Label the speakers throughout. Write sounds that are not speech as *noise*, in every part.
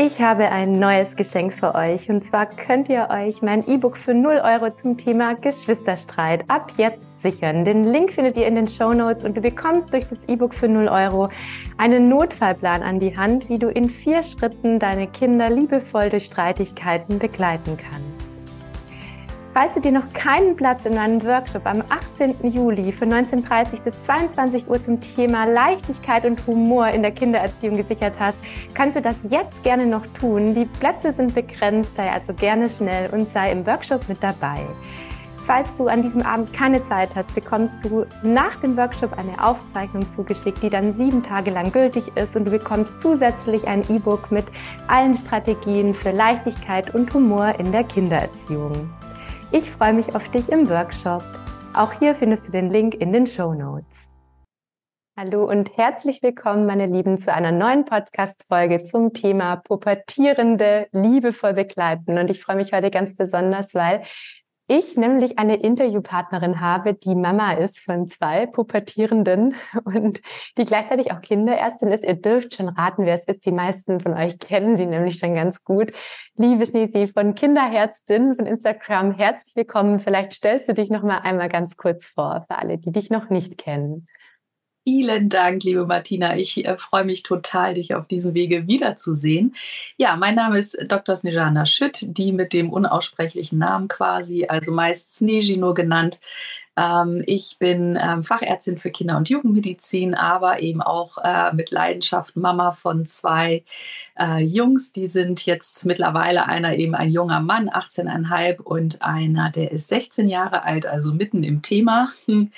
Speaker 1: Ich habe ein neues Geschenk für euch und zwar könnt ihr euch mein E-Book für 0 Euro zum Thema Geschwisterstreit ab jetzt sichern. Den Link findet ihr in den Show Notes und du bekommst durch das E-Book für 0 Euro einen Notfallplan an die Hand, wie du in vier Schritten deine Kinder liebevoll durch Streitigkeiten begleiten kannst. Falls du dir noch keinen Platz in meinem Workshop am 18. Juli von 19.30 bis 22 Uhr zum Thema Leichtigkeit und Humor in der Kindererziehung gesichert hast, kannst du das jetzt gerne noch tun. Die Plätze sind begrenzt, sei also gerne schnell und sei im Workshop mit dabei. Falls du an diesem Abend keine Zeit hast, bekommst du nach dem Workshop eine Aufzeichnung zugeschickt, die dann sieben Tage lang gültig ist und du bekommst zusätzlich ein E-Book mit allen Strategien für Leichtigkeit und Humor in der Kindererziehung. Ich freue mich auf dich im Workshop. Auch hier findest du den Link in den Show Notes. Hallo und herzlich willkommen, meine Lieben, zu einer neuen Podcast-Folge zum Thema Pubertierende liebevoll begleiten. Und ich freue mich heute ganz besonders, weil ich nämlich eine Interviewpartnerin habe, die Mama ist von zwei Pubertierenden *laughs* und die gleichzeitig auch Kinderärztin ist. Ihr dürft schon raten, wer es ist. Die meisten von euch kennen sie nämlich schon ganz gut. Liebe Schneesi von Kinderärztin von Instagram, herzlich willkommen. Vielleicht stellst du dich noch mal einmal ganz kurz vor für alle, die dich noch nicht kennen.
Speaker 2: Vielen Dank, liebe Martina. Ich äh, freue mich total, dich auf diesem Wege wiederzusehen. Ja, mein Name ist Dr. Snejana Schütt, die mit dem unaussprechlichen Namen quasi, also meist Sneji nur genannt. Ähm, ich bin ähm, Fachärztin für Kinder- und Jugendmedizin, aber eben auch äh, mit Leidenschaft Mama von zwei äh, Jungs. Die sind jetzt mittlerweile einer eben ein junger Mann, 18,5 und einer, der ist 16 Jahre alt, also mitten im Thema. *laughs*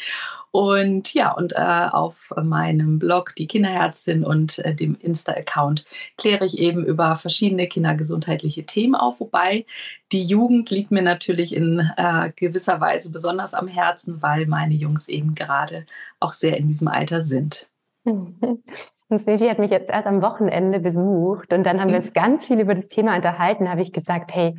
Speaker 2: Und ja, und äh, auf meinem Blog Die Kinderärztin und äh, dem Insta-Account kläre ich eben über verschiedene kindergesundheitliche Themen auf, wobei die Jugend liegt mir natürlich in äh, gewisser Weise besonders am Herzen, weil meine Jungs eben gerade auch sehr in diesem Alter sind. *laughs*
Speaker 1: Und Snitty hat mich jetzt erst am Wochenende besucht und dann haben wir uns ganz viel über das Thema unterhalten. Da habe ich gesagt, hey,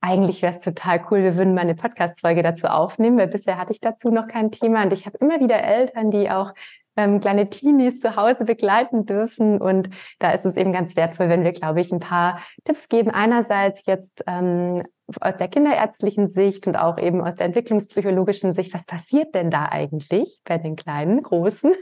Speaker 1: eigentlich wäre es total cool, wir würden mal eine Podcast-Folge dazu aufnehmen, weil bisher hatte ich dazu noch kein Thema. Und ich habe immer wieder Eltern, die auch ähm, kleine Teenies zu Hause begleiten dürfen. Und da ist es eben ganz wertvoll, wenn wir, glaube ich, ein paar Tipps geben. Einerseits jetzt ähm, aus der kinderärztlichen Sicht und auch eben aus der entwicklungspsychologischen Sicht, was passiert denn da eigentlich bei den kleinen, großen?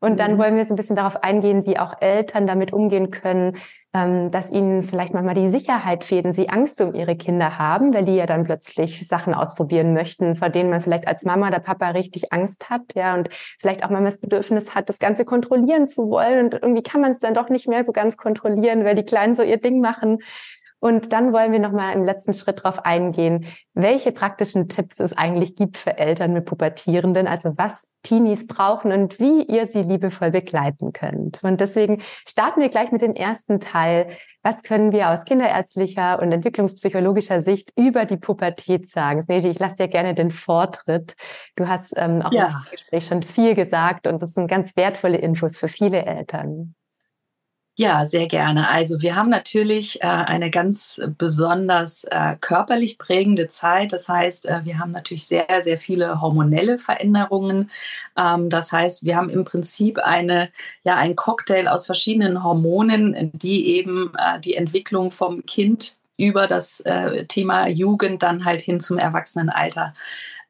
Speaker 1: Und dann mhm. wollen wir so ein bisschen darauf eingehen, wie auch Eltern damit umgehen können, ähm, dass ihnen vielleicht manchmal die Sicherheit fehlt und sie Angst um ihre Kinder haben, weil die ja dann plötzlich Sachen ausprobieren möchten, vor denen man vielleicht als Mama oder Papa richtig Angst hat, ja, und vielleicht auch manchmal das Bedürfnis hat, das Ganze kontrollieren zu wollen und irgendwie kann man es dann doch nicht mehr so ganz kontrollieren, weil die Kleinen so ihr Ding machen. Und dann wollen wir nochmal im letzten Schritt darauf eingehen, welche praktischen Tipps es eigentlich gibt für Eltern mit Pubertierenden, also was Teenies brauchen und wie ihr sie liebevoll begleiten könnt. Und deswegen starten wir gleich mit dem ersten Teil. Was können wir aus kinderärztlicher und entwicklungspsychologischer Sicht über die Pubertät sagen? Sneji, ich lasse dir gerne den Vortritt. Du hast ähm, auch ja. im Gespräch schon viel gesagt und das sind ganz wertvolle Infos für viele Eltern.
Speaker 2: Ja, sehr gerne. Also wir haben natürlich äh, eine ganz besonders äh, körperlich prägende Zeit. Das heißt, äh, wir haben natürlich sehr, sehr viele hormonelle Veränderungen. Ähm, das heißt, wir haben im Prinzip eine, ja, ein Cocktail aus verschiedenen Hormonen, die eben äh, die Entwicklung vom Kind über das äh, Thema Jugend dann halt hin zum Erwachsenenalter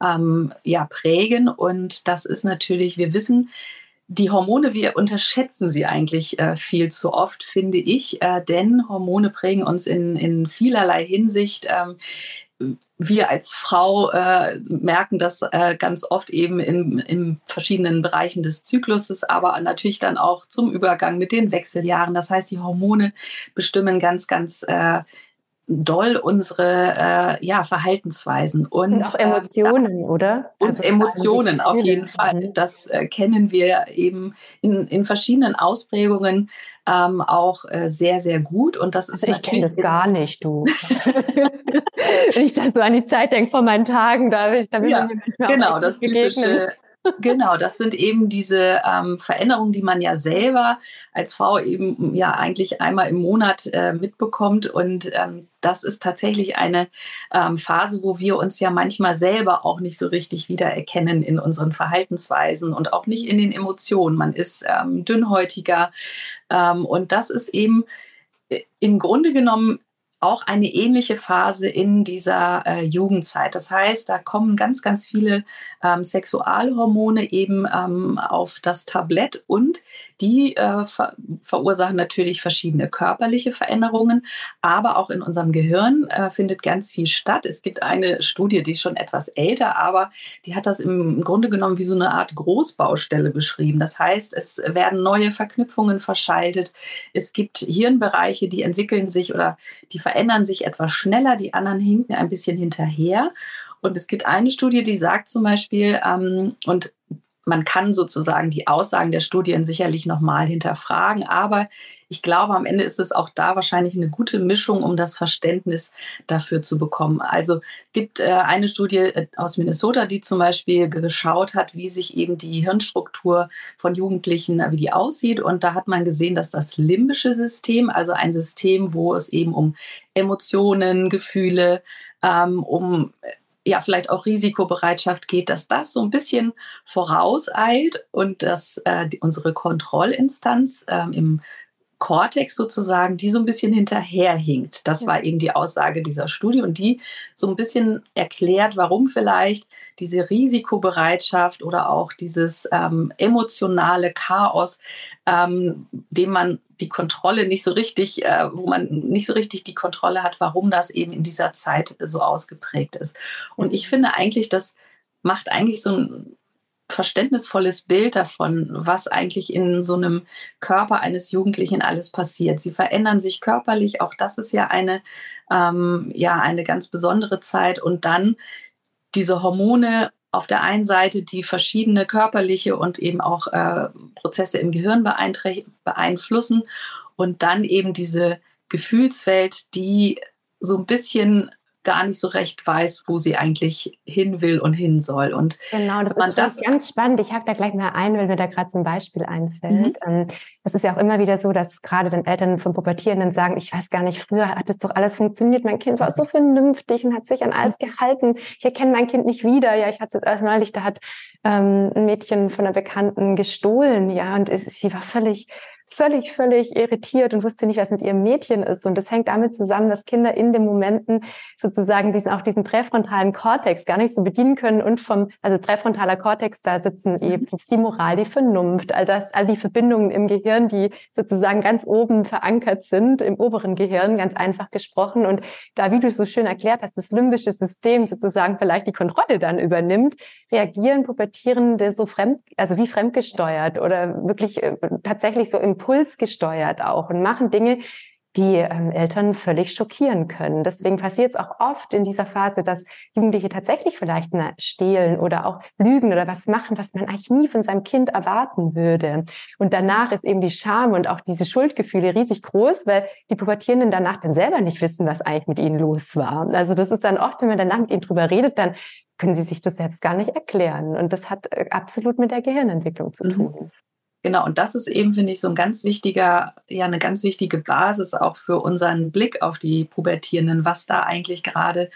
Speaker 2: ähm, ja, prägen. Und das ist natürlich, wir wissen, die Hormone, wir unterschätzen sie eigentlich äh, viel zu oft, finde ich, äh, denn Hormone prägen uns in, in vielerlei Hinsicht. Ähm, wir als Frau äh, merken das äh, ganz oft eben in, in verschiedenen Bereichen des Zykluses, aber natürlich dann auch zum Übergang mit den Wechseljahren. Das heißt, die Hormone bestimmen ganz, ganz äh, doll unsere äh, ja, Verhaltensweisen und,
Speaker 1: und auch Emotionen, äh, oder?
Speaker 2: Und also Emotionen auf jeden Fall. Mhm. Das äh, kennen wir eben in, in verschiedenen Ausprägungen ähm, auch äh, sehr, sehr gut. Und das
Speaker 1: also ist ich kenne das gar nicht, du. *laughs* Wenn ich dann so an die Zeit denke von meinen Tagen, da, ich, da will
Speaker 2: ja, man genau, das typische Genau, das sind eben diese ähm, Veränderungen, die man ja selber als Frau eben ja eigentlich einmal im Monat äh, mitbekommt. Und ähm, das ist tatsächlich eine ähm, Phase, wo wir uns ja manchmal selber auch nicht so richtig wiedererkennen in unseren Verhaltensweisen und auch nicht in den Emotionen. Man ist ähm, dünnhäutiger. Ähm, und das ist eben äh, im Grunde genommen auch eine ähnliche Phase in dieser äh, Jugendzeit. Das heißt, da kommen ganz, ganz viele ähm, Sexualhormone eben ähm, auf das Tablett und die äh, ver verursachen natürlich verschiedene körperliche Veränderungen, aber auch in unserem Gehirn äh, findet ganz viel statt. Es gibt eine Studie, die ist schon etwas älter, aber die hat das im Grunde genommen wie so eine Art Großbaustelle beschrieben. Das heißt, es werden neue Verknüpfungen verschaltet. Es gibt Hirnbereiche, die entwickeln sich oder die verändern sich etwas schneller, die anderen hinken ein bisschen hinterher. Und es gibt eine Studie, die sagt zum Beispiel, ähm, und man kann sozusagen die Aussagen der Studien sicherlich nochmal hinterfragen, aber ich glaube, am Ende ist es auch da wahrscheinlich eine gute Mischung, um das Verständnis dafür zu bekommen. Also gibt äh, eine Studie äh, aus Minnesota, die zum Beispiel geschaut hat, wie sich eben die Hirnstruktur von Jugendlichen, äh, wie die aussieht. Und da hat man gesehen, dass das limbische System, also ein System, wo es eben um Emotionen, Gefühle, ähm, um ja vielleicht auch Risikobereitschaft geht, dass das so ein bisschen vorauseilt und dass äh, die, unsere Kontrollinstanz ähm, im Cortex sozusagen, die so ein bisschen hinterherhinkt. Das ja. war eben die Aussage dieser Studie und die so ein bisschen erklärt, warum vielleicht diese Risikobereitschaft oder auch dieses ähm, emotionale Chaos, ähm, dem man die Kontrolle nicht so richtig, äh, wo man nicht so richtig die Kontrolle hat, warum das eben in dieser Zeit so ausgeprägt ist. Und ich finde eigentlich, das macht eigentlich so ein verständnisvolles Bild davon, was eigentlich in so einem Körper eines Jugendlichen alles passiert. Sie verändern sich körperlich, auch das ist ja eine, ähm, ja, eine ganz besondere Zeit. Und dann diese Hormone auf der einen Seite, die verschiedene körperliche und eben auch äh, Prozesse im Gehirn beeinflussen und dann eben diese Gefühlswelt, die so ein bisschen gar nicht so recht weiß, wo sie eigentlich hin will und hin soll. Und
Speaker 1: genau, das ist das ganz spannend. Ich hake da gleich mal ein, weil mir da gerade so ein Beispiel einfällt. Mhm. Ähm, das ist ja auch immer wieder so, dass gerade dann Eltern von Pubertierenden sagen, ich weiß gar nicht, früher hat es doch alles funktioniert. Mein Kind war so *laughs* vernünftig und hat sich an alles gehalten. Ich erkenne mein Kind nicht wieder. Ja, ich hatte es erst neulich, da hat ähm, ein Mädchen von einer Bekannten gestohlen. Ja, und es, sie war völlig völlig, völlig irritiert und wusste nicht, was mit ihrem Mädchen ist. Und das hängt damit zusammen, dass Kinder in den Momenten sozusagen diesen, auch diesen präfrontalen Kortex gar nicht so bedienen können und vom, also präfrontaler Kortex, da sitzen mhm. eben die Moral, die Vernunft, all das, all die Verbindungen im Gehirn, die sozusagen ganz oben verankert sind, im oberen Gehirn, ganz einfach gesprochen. Und da, wie du so schön erklärt hast, das limbische System sozusagen vielleicht die Kontrolle dann übernimmt, reagieren Pubertierende so fremd, also wie fremdgesteuert oder wirklich äh, tatsächlich so im impulsgesteuert auch und machen Dinge, die ähm, Eltern völlig schockieren können. Deswegen passiert es auch oft in dieser Phase, dass Jugendliche tatsächlich vielleicht na, stehlen oder auch lügen oder was machen, was man eigentlich nie von seinem Kind erwarten würde. Und danach ist eben die Scham und auch diese Schuldgefühle riesig groß, weil die Pubertierenden danach dann selber nicht wissen, was eigentlich mit ihnen los war. Also das ist dann oft, wenn man danach mit ihnen drüber redet, dann können sie sich das selbst gar nicht erklären. Und das hat äh, absolut mit der Gehirnentwicklung zu mhm. tun.
Speaker 2: Genau, und das ist eben, finde ich, so ein ganz wichtiger, ja, eine ganz wichtige Basis auch für unseren Blick auf die Pubertierenden, was da eigentlich gerade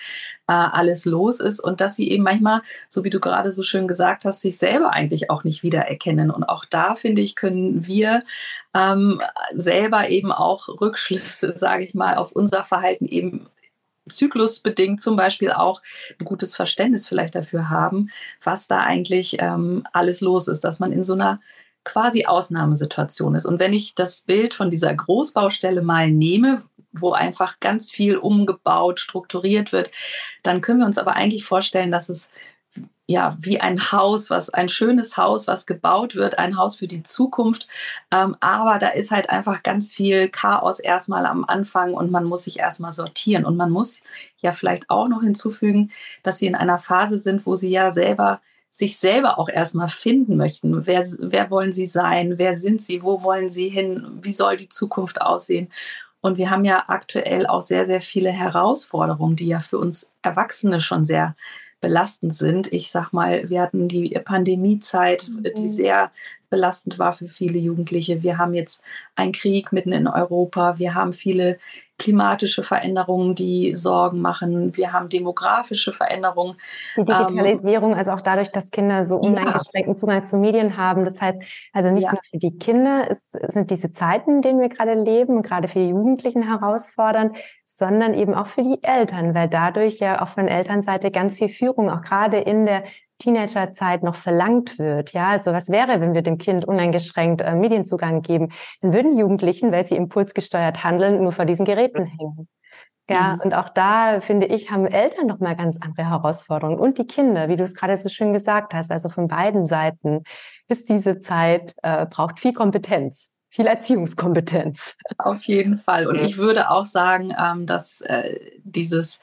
Speaker 2: äh, alles los ist und dass sie eben manchmal, so wie du gerade so schön gesagt hast, sich selber eigentlich auch nicht wiedererkennen. Und auch da, finde ich, können wir ähm, selber eben auch Rückschlüsse, sage ich mal, auf unser Verhalten eben zyklusbedingt zum Beispiel auch ein gutes Verständnis vielleicht dafür haben, was da eigentlich ähm, alles los ist, dass man in so einer quasi Ausnahmesituation ist. Und wenn ich das Bild von dieser Großbaustelle mal nehme, wo einfach ganz viel umgebaut, strukturiert wird, dann können wir uns aber eigentlich vorstellen, dass es ja, wie ein Haus, was ein schönes Haus, was gebaut wird, ein Haus für die Zukunft. Ähm, aber da ist halt einfach ganz viel Chaos erstmal am Anfang und man muss sich erstmal sortieren. Und man muss ja vielleicht auch noch hinzufügen, dass sie in einer Phase sind, wo sie ja selber sich selber auch erstmal finden möchten. Wer, wer wollen sie sein? Wer sind sie? Wo wollen sie hin? Wie soll die Zukunft aussehen? Und wir haben ja aktuell auch sehr, sehr viele Herausforderungen, die ja für uns Erwachsene schon sehr belastend sind. Ich sag mal, wir hatten die Pandemiezeit, die mhm. sehr belastend war für viele Jugendliche. Wir haben jetzt einen Krieg mitten in Europa. Wir haben viele klimatische Veränderungen, die Sorgen machen. Wir haben demografische Veränderungen.
Speaker 1: Die Digitalisierung, ähm, also auch dadurch, dass Kinder so uneingeschränkten ja. Zugang zu Medien haben. Das heißt, also nicht ja. nur für die Kinder ist, sind diese Zeiten, in denen wir gerade leben gerade für die Jugendlichen herausfordernd, sondern eben auch für die Eltern, weil dadurch ja auch von Elternseite ganz viel Führung, auch gerade in der Teenagerzeit noch verlangt wird. Ja, also was wäre, wenn wir dem Kind uneingeschränkt äh, Medienzugang geben? Dann würden Jugendlichen, weil sie impulsgesteuert handeln, nur vor diesen Geräten hängen. Ja, mhm. und auch da finde ich, haben Eltern noch mal ganz andere Herausforderungen und die Kinder, wie du es gerade so schön gesagt hast. Also von beiden Seiten ist diese Zeit äh, braucht viel Kompetenz viel Erziehungskompetenz.
Speaker 2: Auf jeden Fall. Und ich würde auch sagen, ähm, dass äh, dieses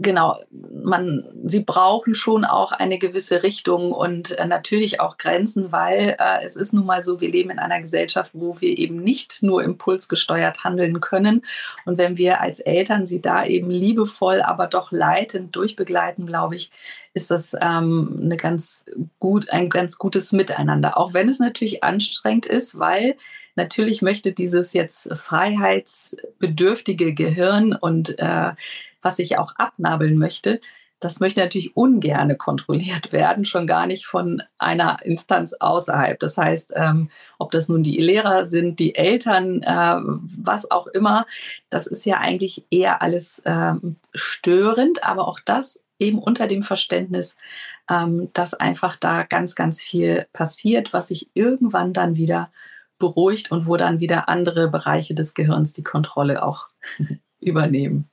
Speaker 2: genau, man, sie brauchen schon auch eine gewisse Richtung und äh, natürlich auch Grenzen, weil äh, es ist nun mal so, wir leben in einer Gesellschaft, wo wir eben nicht nur impulsgesteuert handeln können. Und wenn wir als Eltern sie da eben liebevoll, aber doch leitend durchbegleiten, glaube ich, ist das ähm, eine ganz gut, ein ganz gutes Miteinander. Auch wenn es natürlich anstrengend ist, weil natürlich möchte dieses jetzt freiheitsbedürftige Gehirn und äh, was ich auch abnabeln möchte, das möchte natürlich ungerne kontrolliert *laughs* werden, schon gar nicht von einer Instanz außerhalb. Das heißt, ähm, ob das nun die Lehrer sind, die Eltern, äh, was auch immer, das ist ja eigentlich eher alles ähm, störend, aber auch das eben unter dem Verständnis, ähm, dass einfach da ganz, ganz viel passiert, was sich irgendwann dann wieder beruhigt und wo dann wieder andere Bereiche des Gehirns die Kontrolle auch *laughs* übernehmen.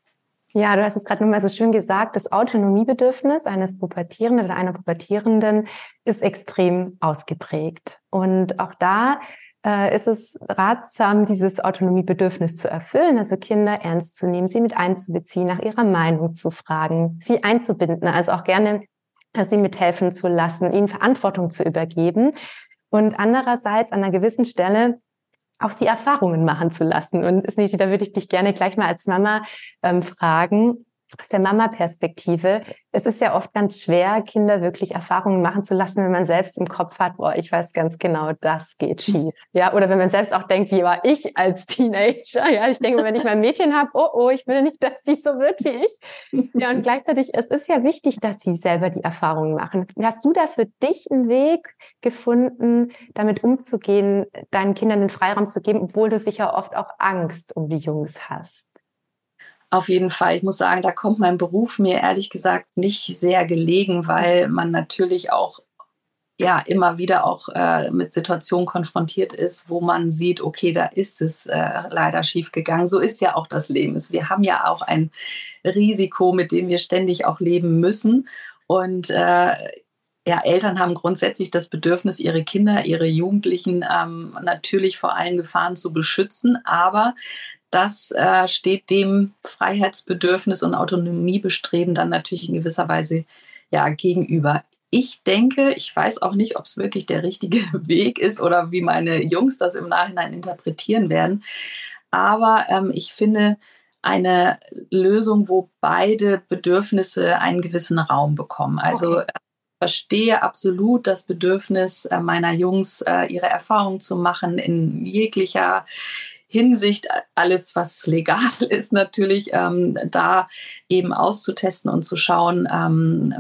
Speaker 1: Ja, du hast es gerade nochmal so schön gesagt, das Autonomiebedürfnis eines Pubertierenden oder einer Pubertierenden ist extrem ausgeprägt. Und auch da äh, ist es ratsam, dieses Autonomiebedürfnis zu erfüllen, also Kinder ernst zu nehmen, sie mit einzubeziehen, nach ihrer Meinung zu fragen, sie einzubinden, also auch gerne äh, sie mithelfen zu lassen, ihnen Verantwortung zu übergeben. Und andererseits an einer gewissen Stelle auch die Erfahrungen machen zu lassen. Und Sniti, da würde ich dich gerne gleich mal als Mama ähm, fragen, aus der Mama-Perspektive, es ist ja oft ganz schwer, Kinder wirklich Erfahrungen machen zu lassen, wenn man selbst im Kopf hat, boah, ich weiß ganz genau, das geht schief. Ja, oder wenn man selbst auch denkt, wie war ich als Teenager? Ja, ich denke, wenn ich mein Mädchen habe, oh, oh, ich will nicht, dass sie so wird wie ich. Ja, und gleichzeitig, es ist ja wichtig, dass sie selber die Erfahrungen machen. Hast du da für dich einen Weg gefunden, damit umzugehen, deinen Kindern den Freiraum zu geben, obwohl du sicher oft auch Angst um die Jungs hast?
Speaker 2: Auf jeden Fall. Ich muss sagen, da kommt mein Beruf mir ehrlich gesagt nicht sehr gelegen, weil man natürlich auch ja immer wieder auch äh, mit Situationen konfrontiert ist, wo man sieht, okay, da ist es äh, leider schief gegangen. So ist ja auch das Leben. Wir haben ja auch ein Risiko, mit dem wir ständig auch leben müssen. Und äh, ja, Eltern haben grundsätzlich das Bedürfnis, ihre Kinder, ihre Jugendlichen ähm, natürlich vor allen Gefahren zu beschützen. Aber das äh, steht dem Freiheitsbedürfnis und Autonomiebestreben dann natürlich in gewisser Weise ja gegenüber. Ich denke, ich weiß auch nicht, ob es wirklich der richtige *laughs* Weg ist oder wie meine Jungs das im Nachhinein interpretieren werden. Aber ähm, ich finde eine Lösung, wo beide Bedürfnisse einen gewissen Raum bekommen. Also okay verstehe absolut das Bedürfnis äh, meiner Jungs, äh, ihre Erfahrungen zu machen in jeglicher Hinsicht alles, was legal *laughs* ist, natürlich ähm, da eben auszutesten und zu schauen, ähm,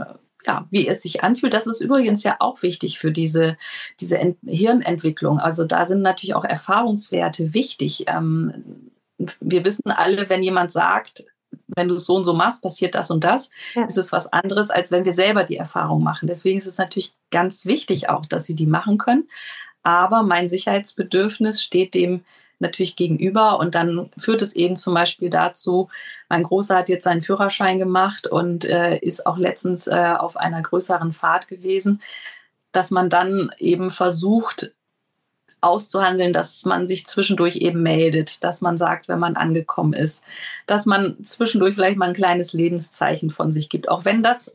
Speaker 2: ja, wie es sich anfühlt. Das ist übrigens ja auch wichtig für diese, diese Ent Hirnentwicklung. Also da sind natürlich auch Erfahrungswerte wichtig. Ähm, wir wissen alle, wenn jemand sagt, wenn du es so und so machst, passiert das und das, ja. ist es was anderes, als wenn wir selber die Erfahrung machen. Deswegen ist es natürlich ganz wichtig auch, dass sie die machen können. Aber mein Sicherheitsbedürfnis steht dem natürlich gegenüber. Und dann führt es eben zum Beispiel dazu, mein Großer hat jetzt seinen Führerschein gemacht und äh, ist auch letztens äh, auf einer größeren Fahrt gewesen, dass man dann eben versucht, auszuhandeln, dass man sich zwischendurch eben meldet, dass man sagt, wenn man angekommen ist, dass man zwischendurch vielleicht mal ein kleines Lebenszeichen von sich gibt, auch wenn das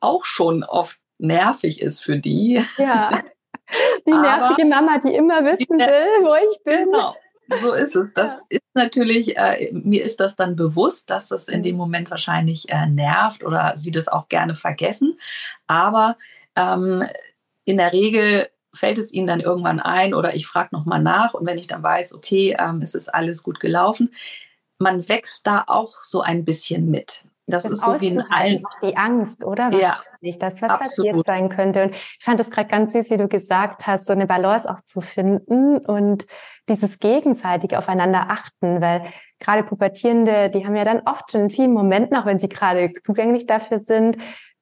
Speaker 2: auch schon oft nervig ist für die.
Speaker 1: Ja. *laughs* Die nervige Mama, die immer wissen will, wo ich bin. Genau.
Speaker 2: So ist es. Das ja. ist natürlich, äh, mir ist das dann bewusst, dass das in dem Moment wahrscheinlich äh, nervt oder sie das auch gerne vergessen. Aber ähm, in der Regel fällt es ihnen dann irgendwann ein oder ich frage nochmal nach und wenn ich dann weiß, okay, ähm, es ist alles gut gelaufen, man wächst da auch so ein bisschen mit.
Speaker 1: Das, das ist so wie in allen. Die Angst, oder?
Speaker 2: Ja,
Speaker 1: das, was absolut. passiert sein könnte. Und ich fand es gerade ganz süß, wie du gesagt hast, so eine Balance auch zu finden und dieses gegenseitig aufeinander achten, weil gerade Pubertierende, die haben ja dann oft schon in vielen Momenten, auch wenn sie gerade zugänglich dafür sind,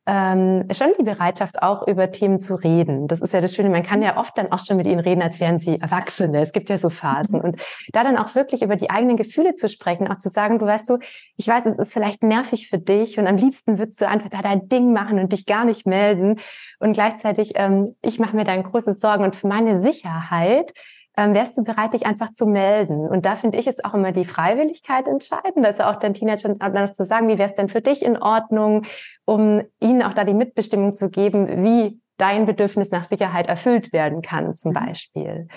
Speaker 1: ähm, schon die Bereitschaft, auch über Themen zu reden. Das ist ja das Schöne. Man kann ja oft dann auch schon mit ihnen reden, als wären sie Erwachsene. Es gibt ja so Phasen. Und da dann auch wirklich über die eigenen Gefühle zu sprechen, auch zu sagen, du weißt du, ich weiß, es ist vielleicht nervig für dich und am liebsten würdest du einfach da dein Ding machen und dich gar nicht melden. Und gleichzeitig, ähm, ich mache mir da große Sorgen und für meine Sicherheit ähm, wärst du bereit, dich einfach zu melden? Und da finde ich es auch immer die Freiwilligkeit entscheidend. Also auch den Teenagern dann zu sagen, wie wäre es denn für dich in Ordnung, um ihnen auch da die Mitbestimmung zu geben, wie dein Bedürfnis nach Sicherheit erfüllt werden kann, zum mhm. Beispiel.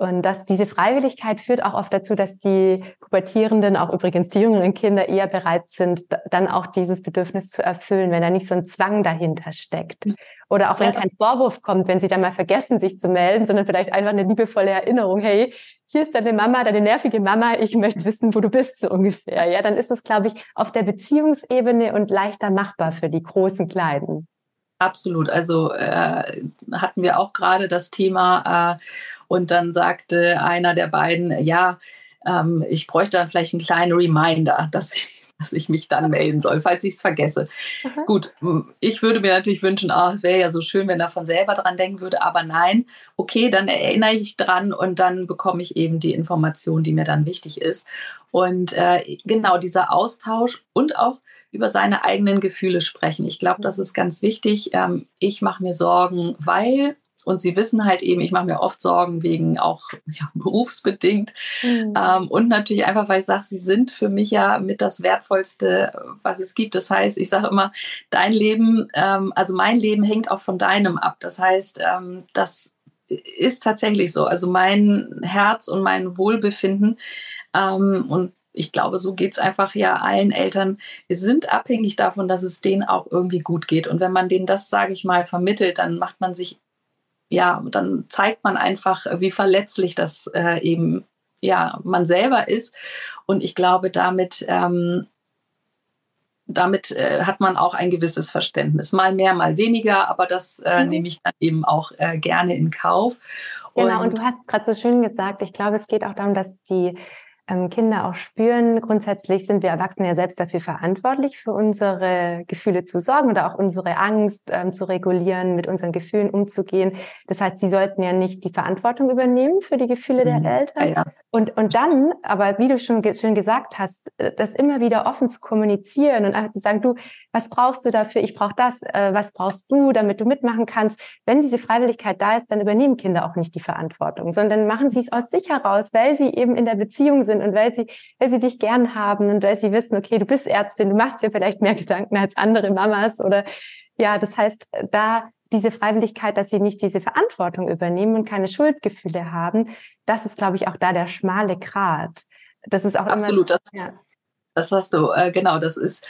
Speaker 1: Und dass diese Freiwilligkeit führt auch oft dazu, dass die Pubertierenden, auch übrigens die jüngeren Kinder, eher bereit sind, dann auch dieses Bedürfnis zu erfüllen, wenn da nicht so ein Zwang dahinter steckt. Oder auch wenn kein Vorwurf kommt, wenn sie dann mal vergessen, sich zu melden, sondern vielleicht einfach eine liebevolle Erinnerung, hey, hier ist deine Mama, deine nervige Mama, ich möchte wissen, wo du bist, so ungefähr. Ja, dann ist es, glaube ich, auf der Beziehungsebene und leichter machbar für die großen Kleinen.
Speaker 2: Absolut. Also äh, hatten wir auch gerade das Thema äh, und dann sagte einer der beiden, ja, ähm, ich bräuchte dann vielleicht einen kleinen Reminder, *laughs* dass ich, dass ich mich dann melden soll, falls ich es vergesse. Aha. Gut, ich würde mir natürlich wünschen, oh, es wäre ja so schön, wenn er von selber dran denken würde, aber nein, okay, dann erinnere ich dran und dann bekomme ich eben die Information, die mir dann wichtig ist. Und äh, genau dieser Austausch und auch über seine eigenen Gefühle sprechen. Ich glaube, das ist ganz wichtig. Ähm, ich mache mir Sorgen, weil und sie wissen halt eben, ich mache mir oft Sorgen wegen auch ja, *laughs* berufsbedingt. Mhm. Ähm, und natürlich einfach, weil ich sage, sie sind für mich ja mit das Wertvollste, was es gibt. Das heißt, ich sage immer, dein Leben, ähm, also mein Leben hängt auch von deinem ab. Das heißt, ähm, das ist tatsächlich so. Also mein Herz und mein Wohlbefinden ähm, und ich glaube, so geht es einfach ja allen Eltern. Wir sind abhängig davon, dass es denen auch irgendwie gut geht. Und wenn man denen das, sage ich mal, vermittelt, dann macht man sich, ja, dann zeigt man einfach, wie verletzlich das äh, eben, ja, man selber ist. Und ich glaube, damit, ähm, damit äh, hat man auch ein gewisses Verständnis. Mal mehr, mal weniger, aber das äh, mhm. nehme ich dann eben auch äh, gerne in Kauf.
Speaker 1: Genau, und, und du hast es gerade so schön gesagt. Ich glaube, es geht auch darum, dass die Kinder auch spüren. Grundsätzlich sind wir Erwachsene ja selbst dafür verantwortlich, für unsere Gefühle zu sorgen oder auch unsere Angst ähm, zu regulieren, mit unseren Gefühlen umzugehen. Das heißt, sie sollten ja nicht die Verantwortung übernehmen für die Gefühle mhm. der Eltern. Ja. Und, und dann, aber wie du schon schön gesagt hast, äh, das immer wieder offen zu kommunizieren und einfach zu sagen, du, was brauchst du dafür? Ich brauche das. Äh, was brauchst du, damit du mitmachen kannst? Wenn diese Freiwilligkeit da ist, dann übernehmen Kinder auch nicht die Verantwortung, sondern machen sie es aus sich heraus, weil sie eben in der Beziehung sind und weil sie, weil sie dich gern haben und weil sie wissen, okay, du bist Ärztin, du machst dir vielleicht mehr Gedanken als andere Mamas oder ja, das heißt, da diese Freiwilligkeit, dass sie nicht diese Verantwortung übernehmen und keine Schuldgefühle haben, das ist, glaube ich, auch da der schmale Grat.
Speaker 2: Das ist auch absolut. Immer, das, ja. das hast du äh, genau. Das ist,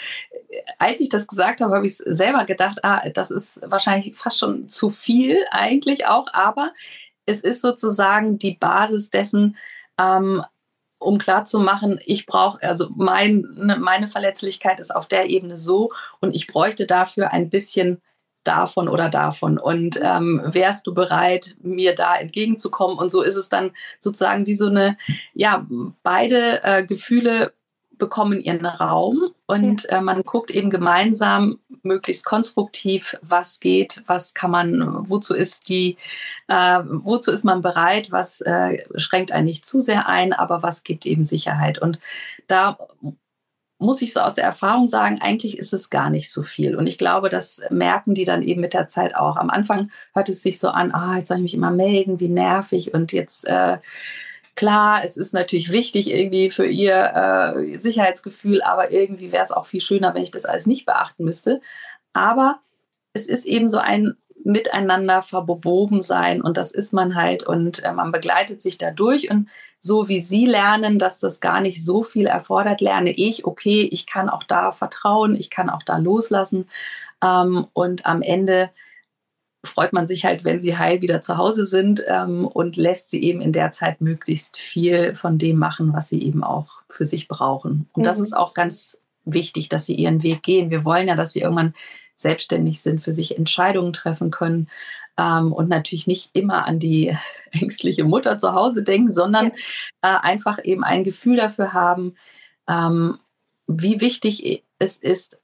Speaker 2: als ich das gesagt habe, habe ich selber gedacht, ah, das ist wahrscheinlich fast schon zu viel eigentlich auch, aber es ist sozusagen die Basis dessen, ähm, um klarzumachen, ich brauche, also mein, ne, meine Verletzlichkeit ist auf der Ebene so und ich bräuchte dafür ein bisschen davon oder davon. Und ähm, wärst du bereit, mir da entgegenzukommen? Und so ist es dann sozusagen wie so eine, ja, beide äh, Gefühle bekommen ihren Raum und äh, man guckt eben gemeinsam möglichst konstruktiv, was geht, was kann man, wozu ist die, äh, wozu ist man bereit, was äh, schränkt einen nicht zu sehr ein, aber was gibt eben Sicherheit. Und da muss ich so aus der Erfahrung sagen, eigentlich ist es gar nicht so viel. Und ich glaube, das merken die dann eben mit der Zeit auch. Am Anfang hört es sich so an, ah, jetzt soll ich mich immer melden, wie nervig und jetzt äh, Klar, es ist natürlich wichtig irgendwie für ihr äh, Sicherheitsgefühl, aber irgendwie wäre es auch viel schöner, wenn ich das alles nicht beachten müsste. Aber es ist eben so ein Miteinander verwoben sein und das ist man halt und äh, man begleitet sich dadurch und so wie Sie lernen, dass das gar nicht so viel erfordert, lerne ich, okay, ich kann auch da vertrauen, ich kann auch da loslassen ähm, und am Ende freut man sich halt, wenn sie heil wieder zu Hause sind ähm, und lässt sie eben in der Zeit möglichst viel von dem machen, was sie eben auch für sich brauchen. Und mhm. das ist auch ganz wichtig, dass sie ihren Weg gehen. Wir wollen ja, dass sie irgendwann selbstständig sind, für sich Entscheidungen treffen können ähm, und natürlich nicht immer an die *laughs* ängstliche Mutter zu Hause denken, sondern ja. äh, einfach eben ein Gefühl dafür haben, ähm, wie wichtig es ist,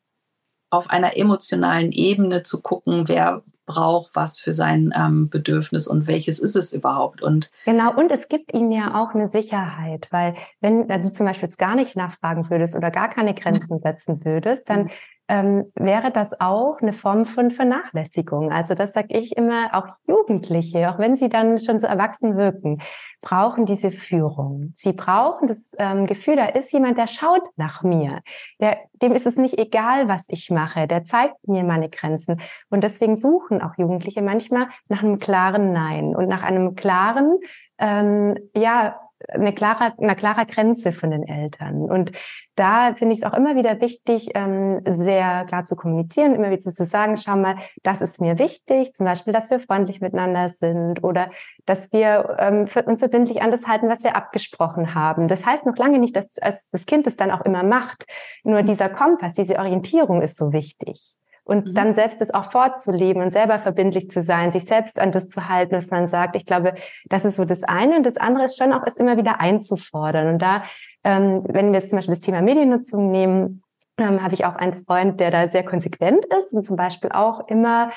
Speaker 2: auf einer emotionalen Ebene zu gucken, wer braucht was für sein ähm, Bedürfnis und welches ist es überhaupt. Und
Speaker 1: genau, und es gibt ihnen ja auch eine Sicherheit, weil wenn du zum Beispiel jetzt gar nicht nachfragen würdest oder gar keine Grenzen setzen würdest, dann ähm, wäre das auch eine Form von Vernachlässigung. Also das sage ich immer, auch Jugendliche, auch wenn sie dann schon so erwachsen wirken, brauchen diese Führung. Sie brauchen das ähm, Gefühl, da ist jemand, der schaut nach mir. Der, dem ist es nicht egal, was ich mache. Der zeigt mir meine Grenzen. Und deswegen suchen auch Jugendliche manchmal nach einem klaren Nein und nach einem klaren, ähm, ja, eine klare, eine klare Grenze von den Eltern. Und da finde ich es auch immer wieder wichtig, ähm, sehr klar zu kommunizieren, immer wieder zu sagen, schau mal, das ist mir wichtig, zum Beispiel, dass wir freundlich miteinander sind oder dass wir ähm, für uns verbindlich an das halten, was wir abgesprochen haben. Das heißt noch lange nicht, dass das Kind es dann auch immer macht. Nur dieser Kompass, diese Orientierung ist so wichtig und mhm. dann selbst es auch vorzuleben und selber verbindlich zu sein, sich selbst an das zu halten, was man sagt. Ich glaube, das ist so das eine. Und das andere ist schon auch, es immer wieder einzufordern. Und da, ähm, wenn wir jetzt zum Beispiel das Thema Mediennutzung nehmen, ähm, habe ich auch einen Freund, der da sehr konsequent ist und zum Beispiel auch immer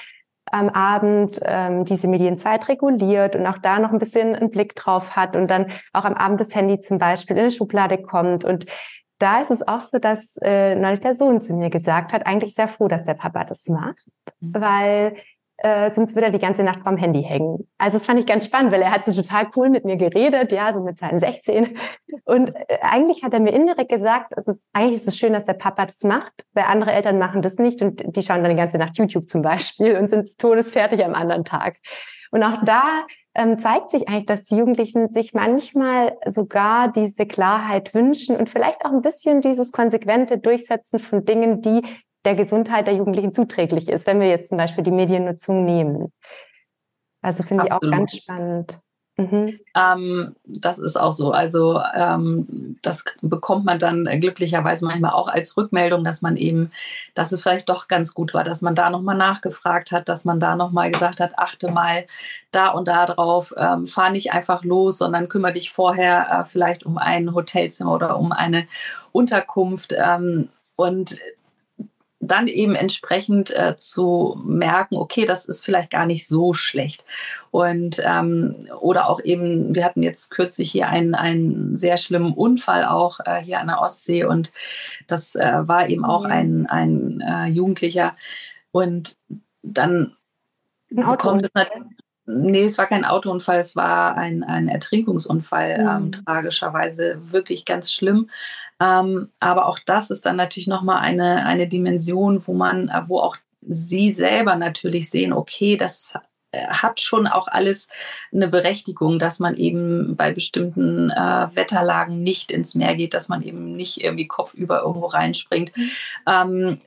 Speaker 1: am Abend ähm, diese Medienzeit reguliert und auch da noch ein bisschen einen Blick drauf hat und dann auch am Abend das Handy zum Beispiel in eine Schublade kommt und da ist es auch so, dass äh, neulich der Sohn zu mir gesagt hat, eigentlich sehr froh, dass der Papa das macht, mhm. weil äh, sonst würde er die ganze Nacht vorm Handy hängen. Also das fand ich ganz spannend, weil er hat so total cool mit mir geredet, ja, so mit seinen 16. Und äh, eigentlich hat er mir indirekt gesagt, es ist eigentlich ist es schön, dass der Papa das macht, weil andere Eltern machen das nicht und die schauen dann die ganze Nacht YouTube zum Beispiel und sind todesfertig am anderen Tag. Und auch da ähm, zeigt sich eigentlich, dass die Jugendlichen sich manchmal sogar diese Klarheit wünschen und vielleicht auch ein bisschen dieses konsequente Durchsetzen von Dingen, die der Gesundheit der Jugendlichen zuträglich ist, wenn wir jetzt zum Beispiel die Mediennutzung nehmen. Also finde ich auch ganz spannend.
Speaker 2: Mhm. Ähm, das ist auch so. Also ähm, das bekommt man dann glücklicherweise manchmal auch als Rückmeldung, dass man eben, dass es vielleicht doch ganz gut war, dass man da nochmal nachgefragt hat, dass man da nochmal gesagt hat, achte mal da und da drauf, ähm, fahr nicht einfach los, sondern kümmere dich vorher äh, vielleicht um ein Hotelzimmer oder um eine Unterkunft. Ähm, und dann eben entsprechend äh, zu merken, okay, das ist vielleicht gar nicht so schlecht. Und ähm, oder auch eben, wir hatten jetzt kürzlich hier einen, einen sehr schlimmen Unfall auch äh, hier an der Ostsee und das äh, war eben auch ein, ein äh, Jugendlicher. Und dann kommt es natürlich. Nee, es war kein Autounfall, es war ein, ein Ertrinkungsunfall, mhm. ähm, tragischerweise wirklich ganz schlimm. Ähm, aber auch das ist dann natürlich nochmal eine, eine Dimension, wo man, äh, wo auch Sie selber natürlich sehen, okay, das äh, hat schon auch alles eine Berechtigung, dass man eben bei bestimmten äh, Wetterlagen nicht ins Meer geht, dass man eben nicht irgendwie kopfüber irgendwo reinspringt. Mhm. Ähm,